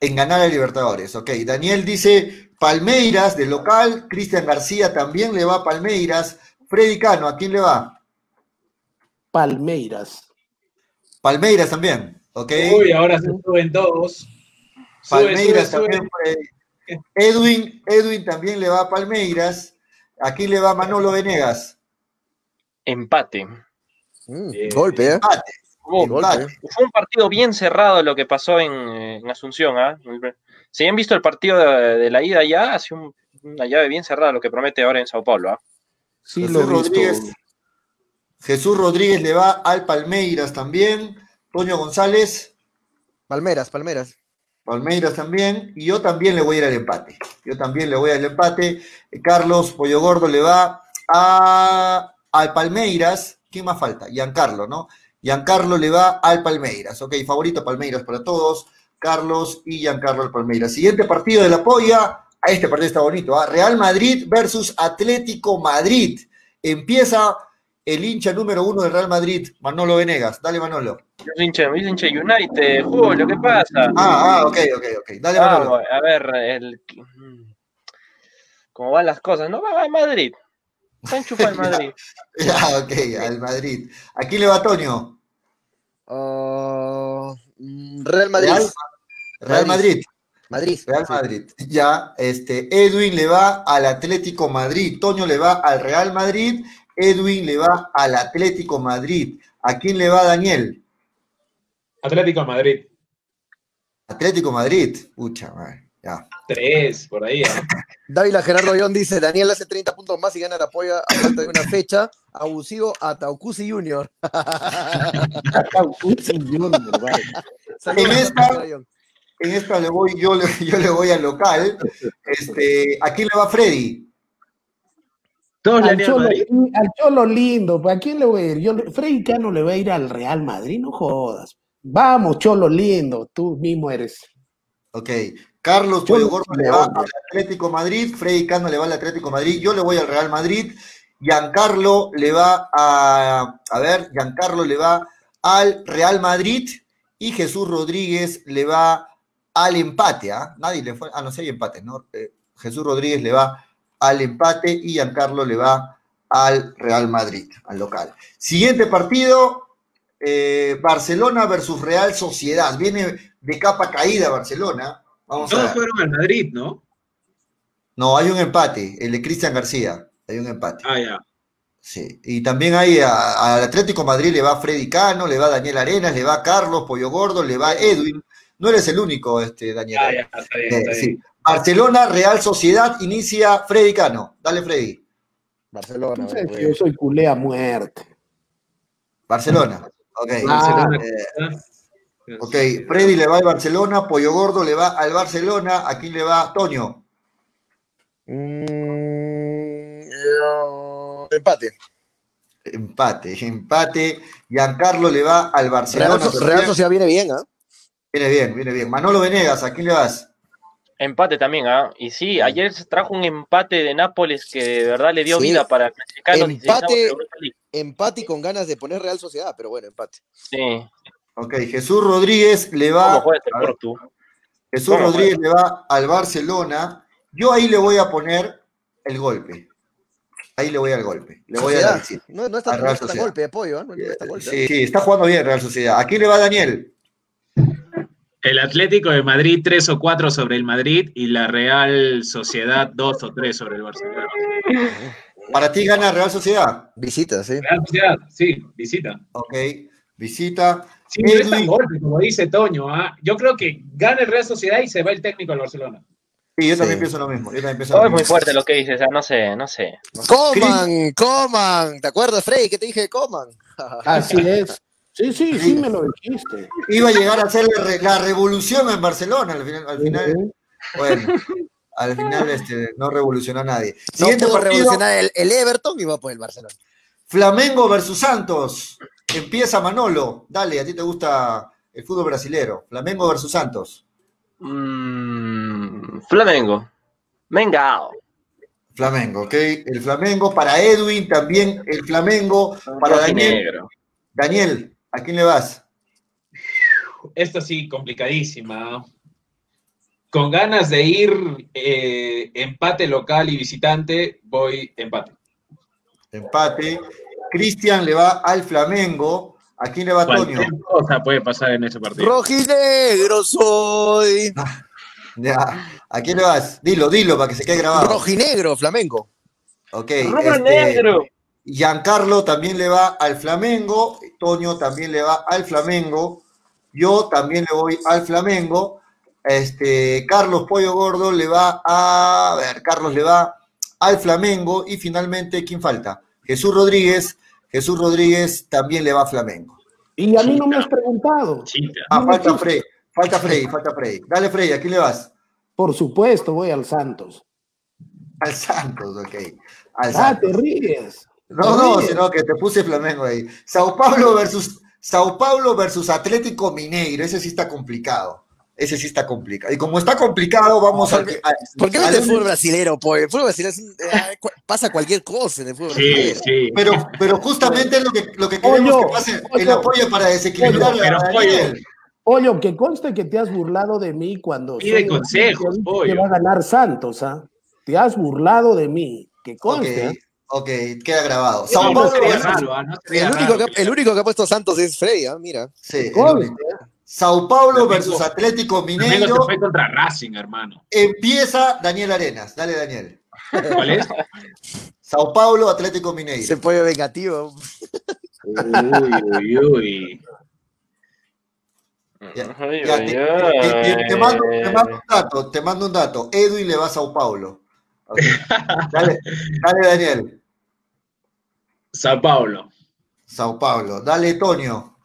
en ganar a Libertadores. Ok, Daniel dice Palmeiras de local, Cristian García también le va a Palmeiras. Freddy Cano, ¿a quién le va? Palmeiras. Palmeiras también, ok. Uy, ahora se suben todos. Palmeiras también. Edwin, Edwin también le va a Palmeiras. ¿A quién le va Manolo Venegas? Empate. Mm, golpe, ¿eh? Empate. Fue un partido bien cerrado lo que pasó en, Asunción. ¿ah? Si han visto el partido de, la ida ya, hace una llave bien cerrada lo que promete ahora en Sao Paulo. ¿ah? Sí, Jesús, Rodríguez, Jesús Rodríguez le va al Palmeiras también. Toño González. Palmeras, Palmeras. Palmeiras también. Y yo también le voy a ir al empate. Yo también le voy al empate. Carlos Pollo Gordo le va a, al Palmeiras. ¿Quién más falta? Giancarlo, ¿no? Giancarlo le va al Palmeiras. Ok, favorito Palmeiras para todos. Carlos y Giancarlo al Palmeiras. Siguiente partido de la polla. A este partido está bonito. ¿ah? Real Madrid versus Atlético Madrid. Empieza el hincha número uno del Real Madrid, Manolo Venegas. Dale, Manolo. Es hincha, hincha United, Julio, ¿qué pasa? Ah, ah, ok, ok, ok. Dale, Manolo. a ver, el... cómo van las cosas. No va a Madrid. Está Madrid. [laughs] ya, ok, al Madrid. ¿A quién le va Toño? Uh, Real Madrid. Real, Madrid. Madrid. Real Madrid. Ya, este, Edwin le va al Atlético Madrid. Toño le va al Real Madrid. Edwin le va al Atlético Madrid. ¿A quién le va Daniel? Atlético Madrid. Atlético Madrid. Pucha, madre. Tres, por ahí. ¿eh? [laughs] Dávila Gerardo León dice: Daniel hace 30 puntos más y gana el apoyo a falta de una fecha. Abusivo a Taucusi Junior. [laughs] Taucusi Junior, en esta, en esta le voy, yo, yo le voy al local. Este, ¿A quién le va Freddy? al, Cholo, al Cholo lindo, ¿a quién le voy a ir? Yo, Freddy Cano le va a ir al Real Madrid, no jodas. Vamos, Cholo lindo, tú mismo eres. Ok, Carlos Gordo le va al Atlético Madrid, Freddy Cano le va al Atlético Madrid, yo le voy al Real Madrid, Giancarlo le va a, a ver, Giancarlo le va al Real Madrid y Jesús Rodríguez le va al empate, ¿ah? Nadie le fue, ah, no sé, hay empate, ¿no? Eh, Jesús Rodríguez le va al empate y Giancarlo le va al Real Madrid, al local. Siguiente partido, eh, Barcelona versus Real Sociedad. Viene de capa caída Barcelona. Todos fueron al Madrid, ¿no? No, hay un empate, el de Cristian García. Hay un empate. Ah, ya. Sí, y también hay al Atlético Madrid le va Freddy Cano, le va Daniel Arenas, le va Carlos Pollo Gordo, le va Edwin. No eres el único, este, Daniel. Ah, ya, está bien, está bien. Barcelona, Real Sociedad, inicia Freddy Cano. Dale, Freddy. Barcelona. yo soy culé a muerte. Barcelona. Ok. Ah, Barcelona. Ok, Freddy le va al Barcelona, Pollo Gordo le va al Barcelona, ¿a quién le va Toño? Mm, empate. Empate, empate. Giancarlo le va al Barcelona. Real, Sociedad viene bien, ¿ah? Viene bien, viene bien. Manolo Venegas, ¿a quién le vas? Empate también, ¿ah? Y sí, ayer se trajo un empate de Nápoles que de verdad le dio vida para el Empate, empate y con ganas de poner Real Sociedad, pero bueno, empate. Sí. Ok, Jesús Rodríguez le va. Jesús Rodríguez le va al Barcelona. Yo ahí le voy a poner el golpe. Ahí le voy al golpe. Le voy a dar. No, no está, no está golpe de apoyo, ¿no? está golpe. Sí, sí, está jugando bien Real Sociedad. Aquí le va Daniel. El Atlético de Madrid 3 o 4 sobre el Madrid y la Real Sociedad 2 o 3 sobre el Barcelona. Para ti gana Real Sociedad. Visita, sí. Real Sociedad, sí, visita. Ok, visita. Sí, no es tan golpe, como dice Toño. ¿ah? Yo creo que gana el Real Sociedad y se va el técnico al Barcelona. Sí, yo también pienso lo mismo. Yo también es muy fuerte lo que dices, o sea, no sé, no sé. Coman, coman. ¿Te acuerdas, Frey, que te dije coman? [laughs] Así es. Sí, sí, sí, me lo dijiste. Iba a llegar a ser la, revolución en Barcelona al final. Al final Bueno, al final este, no revolucionó a nadie. Siguiente no revolucionar el, el, Everton y va por el Barcelona. Flamengo versus Santos. Empieza Manolo. Dale, a ti te gusta el fútbol brasilero. Flamengo versus Santos. Mm, Flamengo. Mengao. Flamengo, ok. El Flamengo para Edwin, también el Flamengo para Daniel. Daniel, ¿A quién le vas? Esta sí, complicadísima. Con ganas de ir eh, empate local y visitante, voy empate. Empate. Cristian le va al Flamengo. ¿A quién le va Toño? cosa puede pasar en ese partido. Rojinegro soy. Ah, ya. ¿A quién le vas? Dilo, dilo para que se quede grabado. Rojinegro, Flamengo. Ok. Rojo negro. Este, Giancarlo también le va al Flamengo, Toño también le va al Flamengo, yo también le voy al Flamengo, este, Carlos Pollo Gordo le va a, a ver, Carlos le va al Flamengo y finalmente, ¿quién falta? Jesús Rodríguez, Jesús Rodríguez también le va a Flamengo. Y a mí no me has preguntado. Ah, falta Frey, falta Frey, falta Frey. Dale Frey, ¿a quién le vas? Por supuesto, voy al Santos. Al Santos, ok. Al ah, te ríes. No, no, sino que te puse Flamengo ahí. Sao Paulo versus Sao Paulo versus Atlético Mineiro, ese sí está complicado. Ese sí está complicado. Y como está complicado, vamos a. ¿Por qué no es el fútbol brasilero, pues? El fútbol brasilero eh, pasa cualquier cosa en el fútbol sí, Sí. Pero, pero justamente es lo que, lo que queremos que pase el apoyo para desequilibrar pollo, Pollo, que conste que te has burlado de mí cuando. Pide consejos, Que va a ganar Santos, ¿ah? Te has burlado de mí. Que conste. ¿ah? Ok, queda grabado. el, único que, ha puesto Santos es Freya, ¿ah? mira. Sí. Sao Paulo versus Atlético Mineiro. fue contra Racing, hermano. Empieza Daniel Arenas. Dale, Daniel. ¿Cuál es? Sao Paulo, Atlético Mineiro. Se puede vengativo. Uy, uy, uy. te, mando, te, mando, un dato, te mando un dato. Edwin le va a Sao Paulo. [laughs] Dale, dale, Daniel. Sao Paulo. Sao Paulo. Dale, Tonio.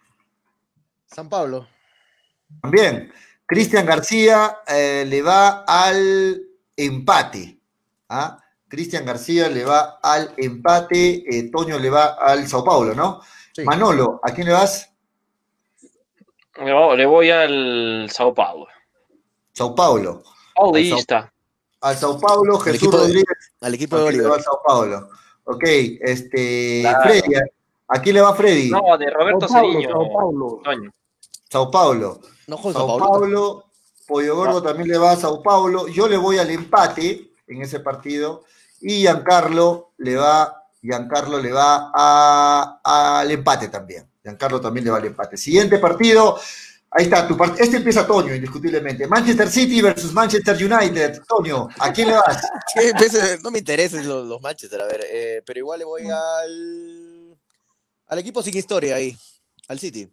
San Pablo. También. Cristian García eh, le va al empate. ¿ah? Cristian García le va al empate. Eh, Toño le va al Sao Paulo, ¿no? Manolo, ¿a quién le vas? le voy al Sao Paulo. Sao Paulo. Paulista. Al Sao Paulo, Jesús Rodríguez. Al equipo de Bolívar. Al Sao Paulo. Ok, este. Freddy, ¿a quién le va Freddy? No, de Roberto Ceriño. Sao Paulo. Sao Paulo. No, Sao Paulo. Pollo Gordo también le va a Sao Paulo. Yo le voy al empate en ese partido. Y Giancarlo le va, Giancarlo le va al empate también. Giancarlo también le va al empate. Siguiente partido. Ahí está, tu part... este empieza Toño, indiscutiblemente. Manchester City versus Manchester United. Toño, ¿a quién le vas? [laughs] no me interesan los, Manchester, a ver, eh, pero igual le voy al, al equipo sin historia ahí, al City.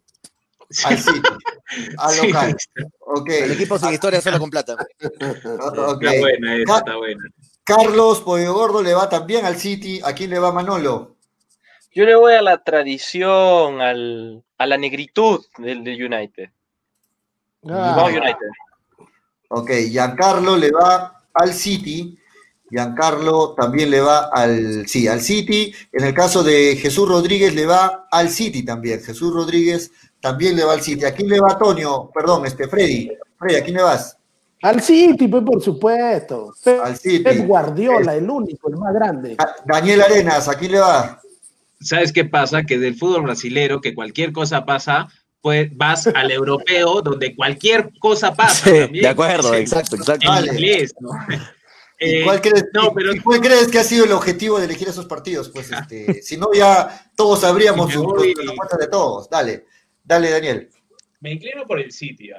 Al City, [laughs] al local. Okay. El equipo sin historia solo con plata. [laughs] okay. Está buena esa, está buena. Carlos Pollo Gordo le va también al City. ¿A quién le va Manolo? Yo le voy a la tradición, al, a la negritud del, del United. Ah. United. Ok, Giancarlo le va al City. Giancarlo también le va al, sí, al City. En el caso de Jesús Rodríguez le va al City también. Jesús Rodríguez también le va al City. ¿A quién le va Antonio? Perdón, este Freddy. Freddy, ¿a quién le vas? Al City, pues por supuesto. Al City. Pep Guardiola, el único, el más grande. Daniel Arenas, aquí le va. ¿Sabes qué pasa? Que del fútbol brasilero, que cualquier cosa pasa, pues vas al europeo, donde cualquier cosa pasa. De acuerdo, exacto, exacto. En inglés, ¿no? Eh, ¿Cuál, crees, no, pero, ¿Cuál crees que ha sido el objetivo de elegir esos partidos? Pues [laughs] este, si no, ya todos sabríamos su de todos. Dale, dale, Daniel. Me inclino por el sitio.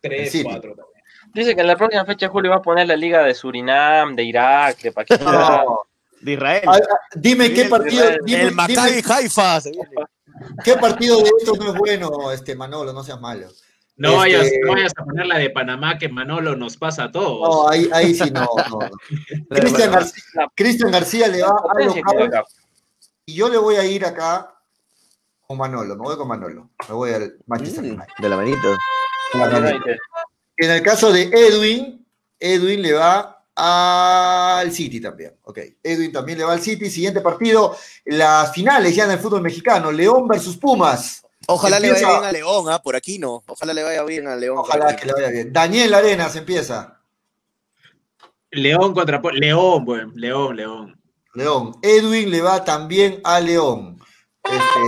3, 4 Dice que en la próxima fecha Julio va a poner la liga de Surinam, de Irak, de Pakistán. De Israel. Ah, ah, dime qué partido. Dime, el Maccabi Haifa. ¿Qué partido de estos no es bueno, este Manolo? No seas malo. No, vayas, este, no, vayas, a poner la de Panamá que Manolo nos pasa a todos. No, ahí, ahí sí no. [laughs] Cristian, García, Cristian García le va a y yo le voy a ir acá con Manolo, me voy con Manolo. Me voy al Manchester mm, United. De la manito. En el caso de Edwin, Edwin le va al City también. Ok, Edwin también le va al City. Siguiente partido, las finales ya en el fútbol mexicano, León versus Pumas. Ojalá le vaya bien a León, ¿ah? por aquí no. Ojalá le vaya bien a León. Ojalá que le vaya bien. Daniel Arenas empieza. León contra León, bueno, León, León. León. Edwin le va también a León. Este,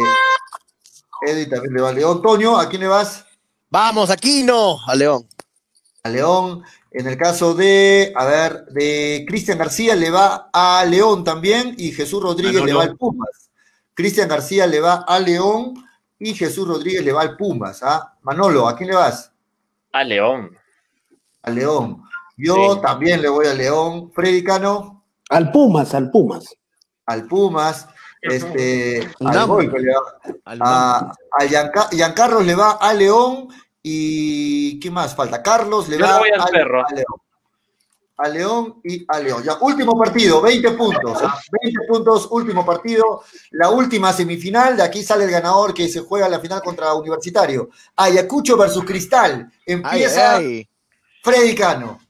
Edwin también le va a León. Toño, ¿a quién le vas? Vamos, aquí no, a León. A León. En el caso de, a ver, de Cristian García le va a León también y Jesús Rodríguez le va al Pumas. Cristian García le va a León y Jesús Rodríguez le va al Pumas. ¿ah? Manolo, ¿a quién le vas? A León. A León. Yo también le voy a León. Freddy Cano. Al Pumas, al Pumas. Al Pumas. Este, al a, a Giancarlos le va a León y ¿qué más falta? Carlos le va a, León. A León y a León. Ya, último partido, 20 puntos. 20 ¿ah? puntos, último partido. La última semifinal, de aquí sale el ganador que se juega la final contra Universitario. Ayacucho versus Cristal. Empieza Freddy Cano.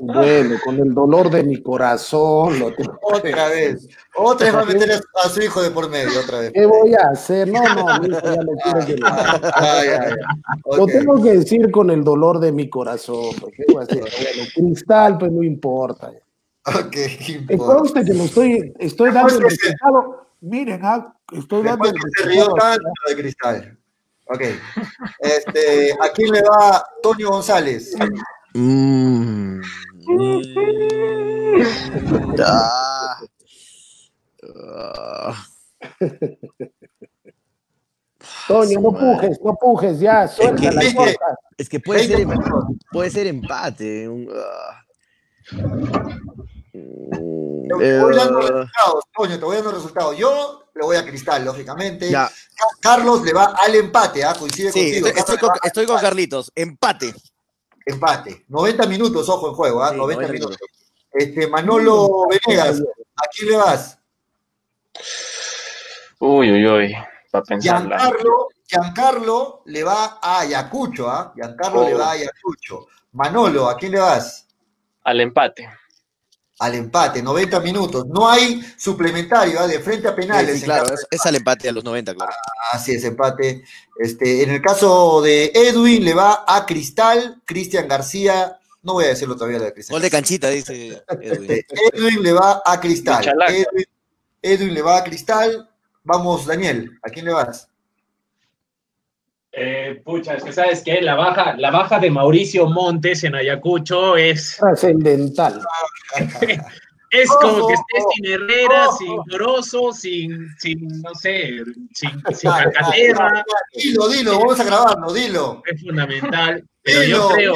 Bueno, con el dolor de mi corazón. Lo tengo. Otra vez. Otra vez va a meter a su hijo de por medio, otra vez. ¿Qué voy a hacer? No, no, mi hijo ya no quiero que lo [laughs] Lo tengo que decir con el dolor de mi corazón. ¿Qué voy a hacer? Bueno, cristal, pues no importa. Ok, importa. conste que lo estoy, estoy dando el resultado. Miren, ah, estoy dando el resultado. tanto de cristal. Ok. Este, ¿A quién le va Tonio González? Mmm. Toño, no pujes, no pujes, ya, suelta es que, es que puede, ser, puede ser empate. Ah. Te voy dando resultados, Toño, te voy dando resultados. Yo le voy a Cristal, lógicamente. Carlos le va al empate, ¿ah? coincide contigo. estoy con Carlitos, empate. Empate. 90 minutos, ojo en juego, ¿ah? 90, minutos. Este, Manolo Venegas, ¿a quién le vas? Uy, uy, uy. Para pensar. Giancarlo, Giancarlo le va a Ayacucho, ¿ah? Giancarlo le va a Ayacucho. Manolo, ¿a quién le vas? Al empate al empate, 90 minutos. No hay suplementario, ¿eh? de frente a penales. claro, es, al empate a los 90, claro. así es, empate. Este, en el caso de Edwin, le va a Cristal, Cristian García. No voy a decirlo todavía de Cristal. Gol de canchita, dice Edwin. Este, Edwin le va a Cristal. Edwin, Edwin le va a Cristal. Vamos, Daniel, ¿a quién le vas? Eh, pucha, es que sabes que la baja, la baja de Mauricio Montes en Ayacucho es trascendental. [laughs] es como que esté sin Herrera, sin Grosso, sin, sin, no sé, sin, [laughs] sin Dilo, dilo, vamos a grabarlo, dilo. Es fundamental, pero yo creo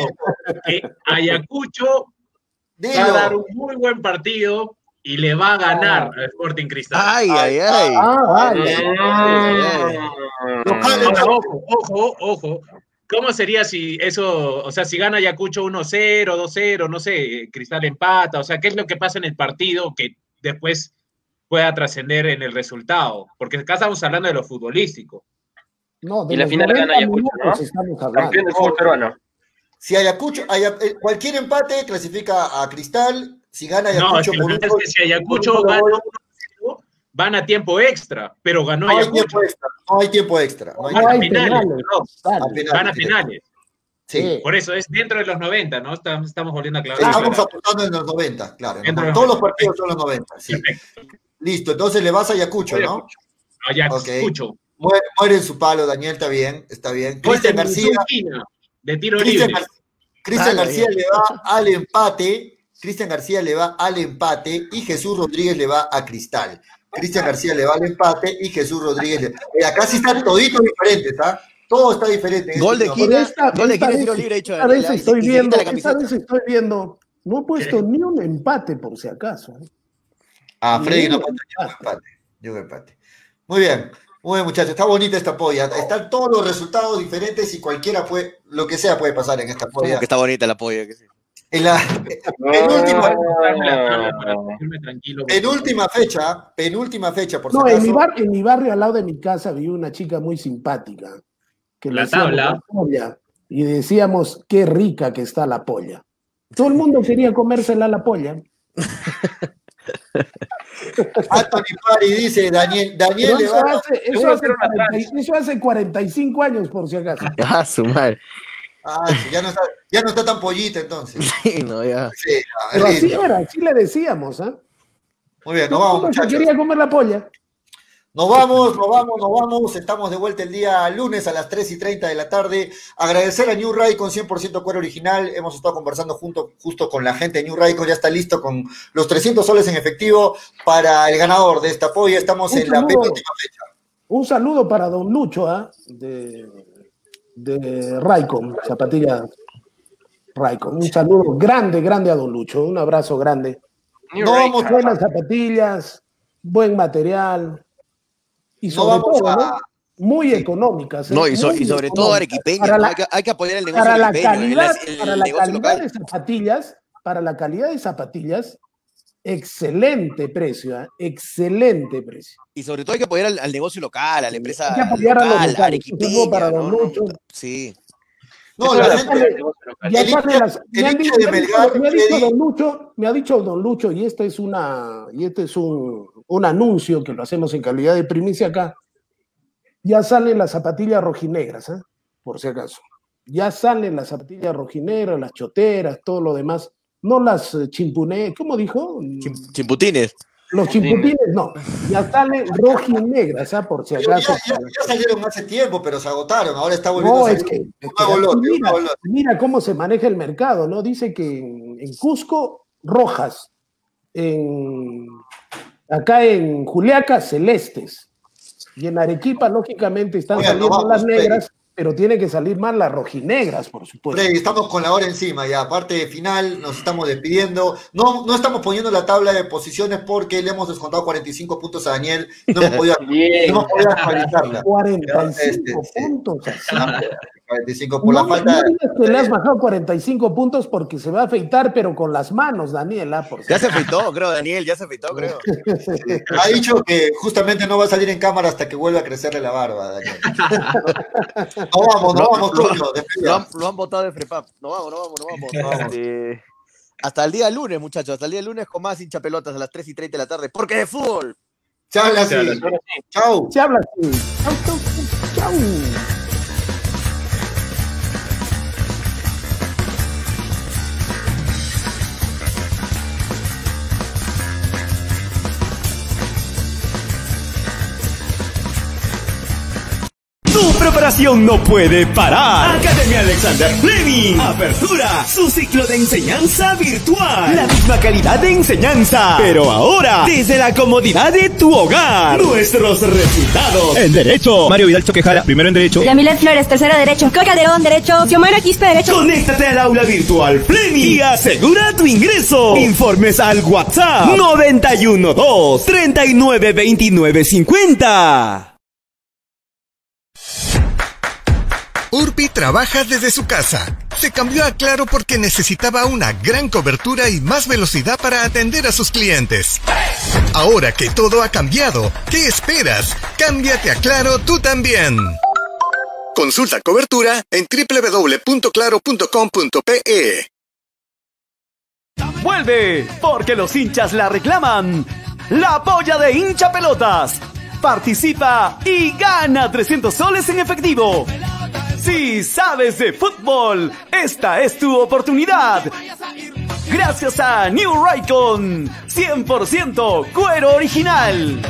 que Ayacucho va a dar un muy buen partido y le va a ganar al Sporting Cristal. Ay, ay, ay. Ah, ojo, ojo, ojo. ¿Cómo sería si eso, o sea, si gana Ayacucho 1-0, 2-0, no sé, Cristal empata, o sea, ¿qué es lo que pasa en el partido que después pueda trascender en el resultado? Porque acá estamos hablando de lo futbolístico. No, y la final gana Ayacucho, ¿no? Campeón del fútbol peruano. Si Ayacucho, eh, cualquier empate clasifica a Cristal si gana Ayacucho no, es que si Ayacucho gana van a tiempo extra, pero ganó no Ayacucho. Hay tiempo extra, no hay tiempo extra. No hay, van a finales, van a finales. Sí. Por eso es dentro de los 90, ¿no? Estamos, estamos volviendo a aclarar. Estamos apuntando en los 90, claro. Todos los partidos son los 90, sí. Listo, entonces le vas a Ayacucho, ¿no? Ayacucho. Muere, en su palo, Daniel, está bien, está bien. Cristian García. De tiro libre. Cristian García le va al empate. Cristian García le va al empate y Jesús Rodríguez le va a Cristal. Cristian García le va al empate y Jesús Rodríguez le eh, Acá sí están toditos diferentes, ¿ah? Todo está diferente. Gol de Quina, gol de Quina, tiro libre hecho. Esta vez estoy viendo, esta vez estoy viendo, no he puesto ni un empate por si acaso. ¿eh? Ah, Freddy no puso ni un empate. Ni un empate. Muy bien. Muy bien, muchachos, está bonita esta polla. Están todos los resultados diferentes y cualquiera puede, lo que sea puede pasar en esta polla. que está bonita la polla. Que sí. En la penúltima, penúltima fecha, penúltima fecha, por No, en, mi bar, en mi barrio al lado de mi casa vi una chica muy simpática. Que la tabla. polla, y decíamos, qué rica que está la polla. Todo el mundo quería comérsela la polla. [laughs] Anthony Pari dice, Daniel, Daniel eso, hace, eso, hace 40, eso, hace 45 años, por si acaso. [laughs] Ah, su madre. Ah, ya, no está, ya no está tan pollita entonces. [laughs] Sí, no, ya. Sí, Pero así era, así le decíamos, ¿eh? Muy bien, nos vamos. Muchachos. quería comer la polla. Nos vamos, nos vamos, nos vamos. Estamos de vuelta el día lunes a las 3 y 30 de la tarde. Agradecer a New Ray con 100% cuero original. Hemos estado conversando junto, justo con la gente de New Ray, ya está listo con los 300 soles en efectivo para el ganador de esta polla. Estamos en la penúltima fecha. Un saludo para Don Lucho ¿eh? de, de Raycon, zapatilla Raycon. Un saludo grande, grande a Don Lucho. Un abrazo grande. no vamos buenas zapatillas, buen material y sobre todo, muy económicas. ¿eh? No, y, sobre todo arequipeñas. hay, que, apoyar el negocio para la calidad, para la calidad de zapatillas, para la calidad de zapatillas, excelente precio, ¿eh? excelente precio. Y sobre todo hay que apoyar al, negocio local, a la empresa. Hay que apoyar a los locales. Para los no, sí. No, la gente, me, ha dicho don Lucho, me ha dicho don Lucho, y este es una, y este es un, un anuncio que lo hacemos en calidad de primicia acá. Ya salen las zapatillas rojinegras, ¿eh? por si acaso. Ya salen las zapatillas rojinegras, las choteras, todo lo demás. No las eh, chimpuné, ¿cómo dijo? chimputines. Los chimputines no, ya salen rojinegras, ¿ah? por si acaso. Ya, salieron hace tiempo, pero se agotaron, ahora está volviendo a salir. Es que, mira, cómo se maneja el mercado, ¿no? Dice que en, Cusco, rojas, en, acá en Juliaca, celestes, y en Arequipa, lógicamente, están saliendo las negras pero tiene que salir más las rojinegras, por supuesto. estamos con la hora encima ya, aparte de final, nos estamos despidiendo. No, no estamos poniendo la tabla de posiciones porque le hemos descontado 45 puntos a Daniel. No hemos podido, [laughs] no actualizarla. 45 este, puntos. 45 por la falta. que le has bajado 45 puntos porque se va a afeitar, pero con las manos, Daniela. Por ya se afeitó, creo, Daniel, ya se afeitó, creo. [laughs] Ha dicho que justamente no va a salir en cámara hasta que vuelva a crecerle la barba, Daniel. No vamos, no vamos, lo, lo, han, lo han votado de Frepap. No vamos, no vamos, no vamos. No vamos. hasta el día lunes, muchachos, hasta el día lunes con más hinchapelotas a las 3 y 30 de la tarde, porque de fútbol. Chao, Chao. Chao, chao, chao. Preparación no puede parar. Academia Alexander Fleming. Apertura. Su ciclo de enseñanza virtual. La misma calidad de enseñanza. Pero ahora, desde la comodidad de tu hogar. Nuestros resultados. En Derecho. Mario Vidal Choquejara, primero en Derecho. Yamilet Flores, tercero Derecho. Coca Calderón, Derecho. Xiomara Quispe, Derecho. Conéctate al aula virtual Fleming. Y asegura tu ingreso. Informes al WhatsApp. 912 39 Urbi trabaja desde su casa. Se cambió a Claro porque necesitaba una gran cobertura y más velocidad para atender a sus clientes. Ahora que todo ha cambiado, ¿qué esperas? Cámbiate a Claro tú también. Consulta cobertura en www.claro.com.pe. Vuelve, porque los hinchas la reclaman. La polla de hincha pelotas. Participa y gana 300 soles en efectivo. Si sabes de fútbol, esta es tu oportunidad. Gracias a New Raycon, 100% cuero original.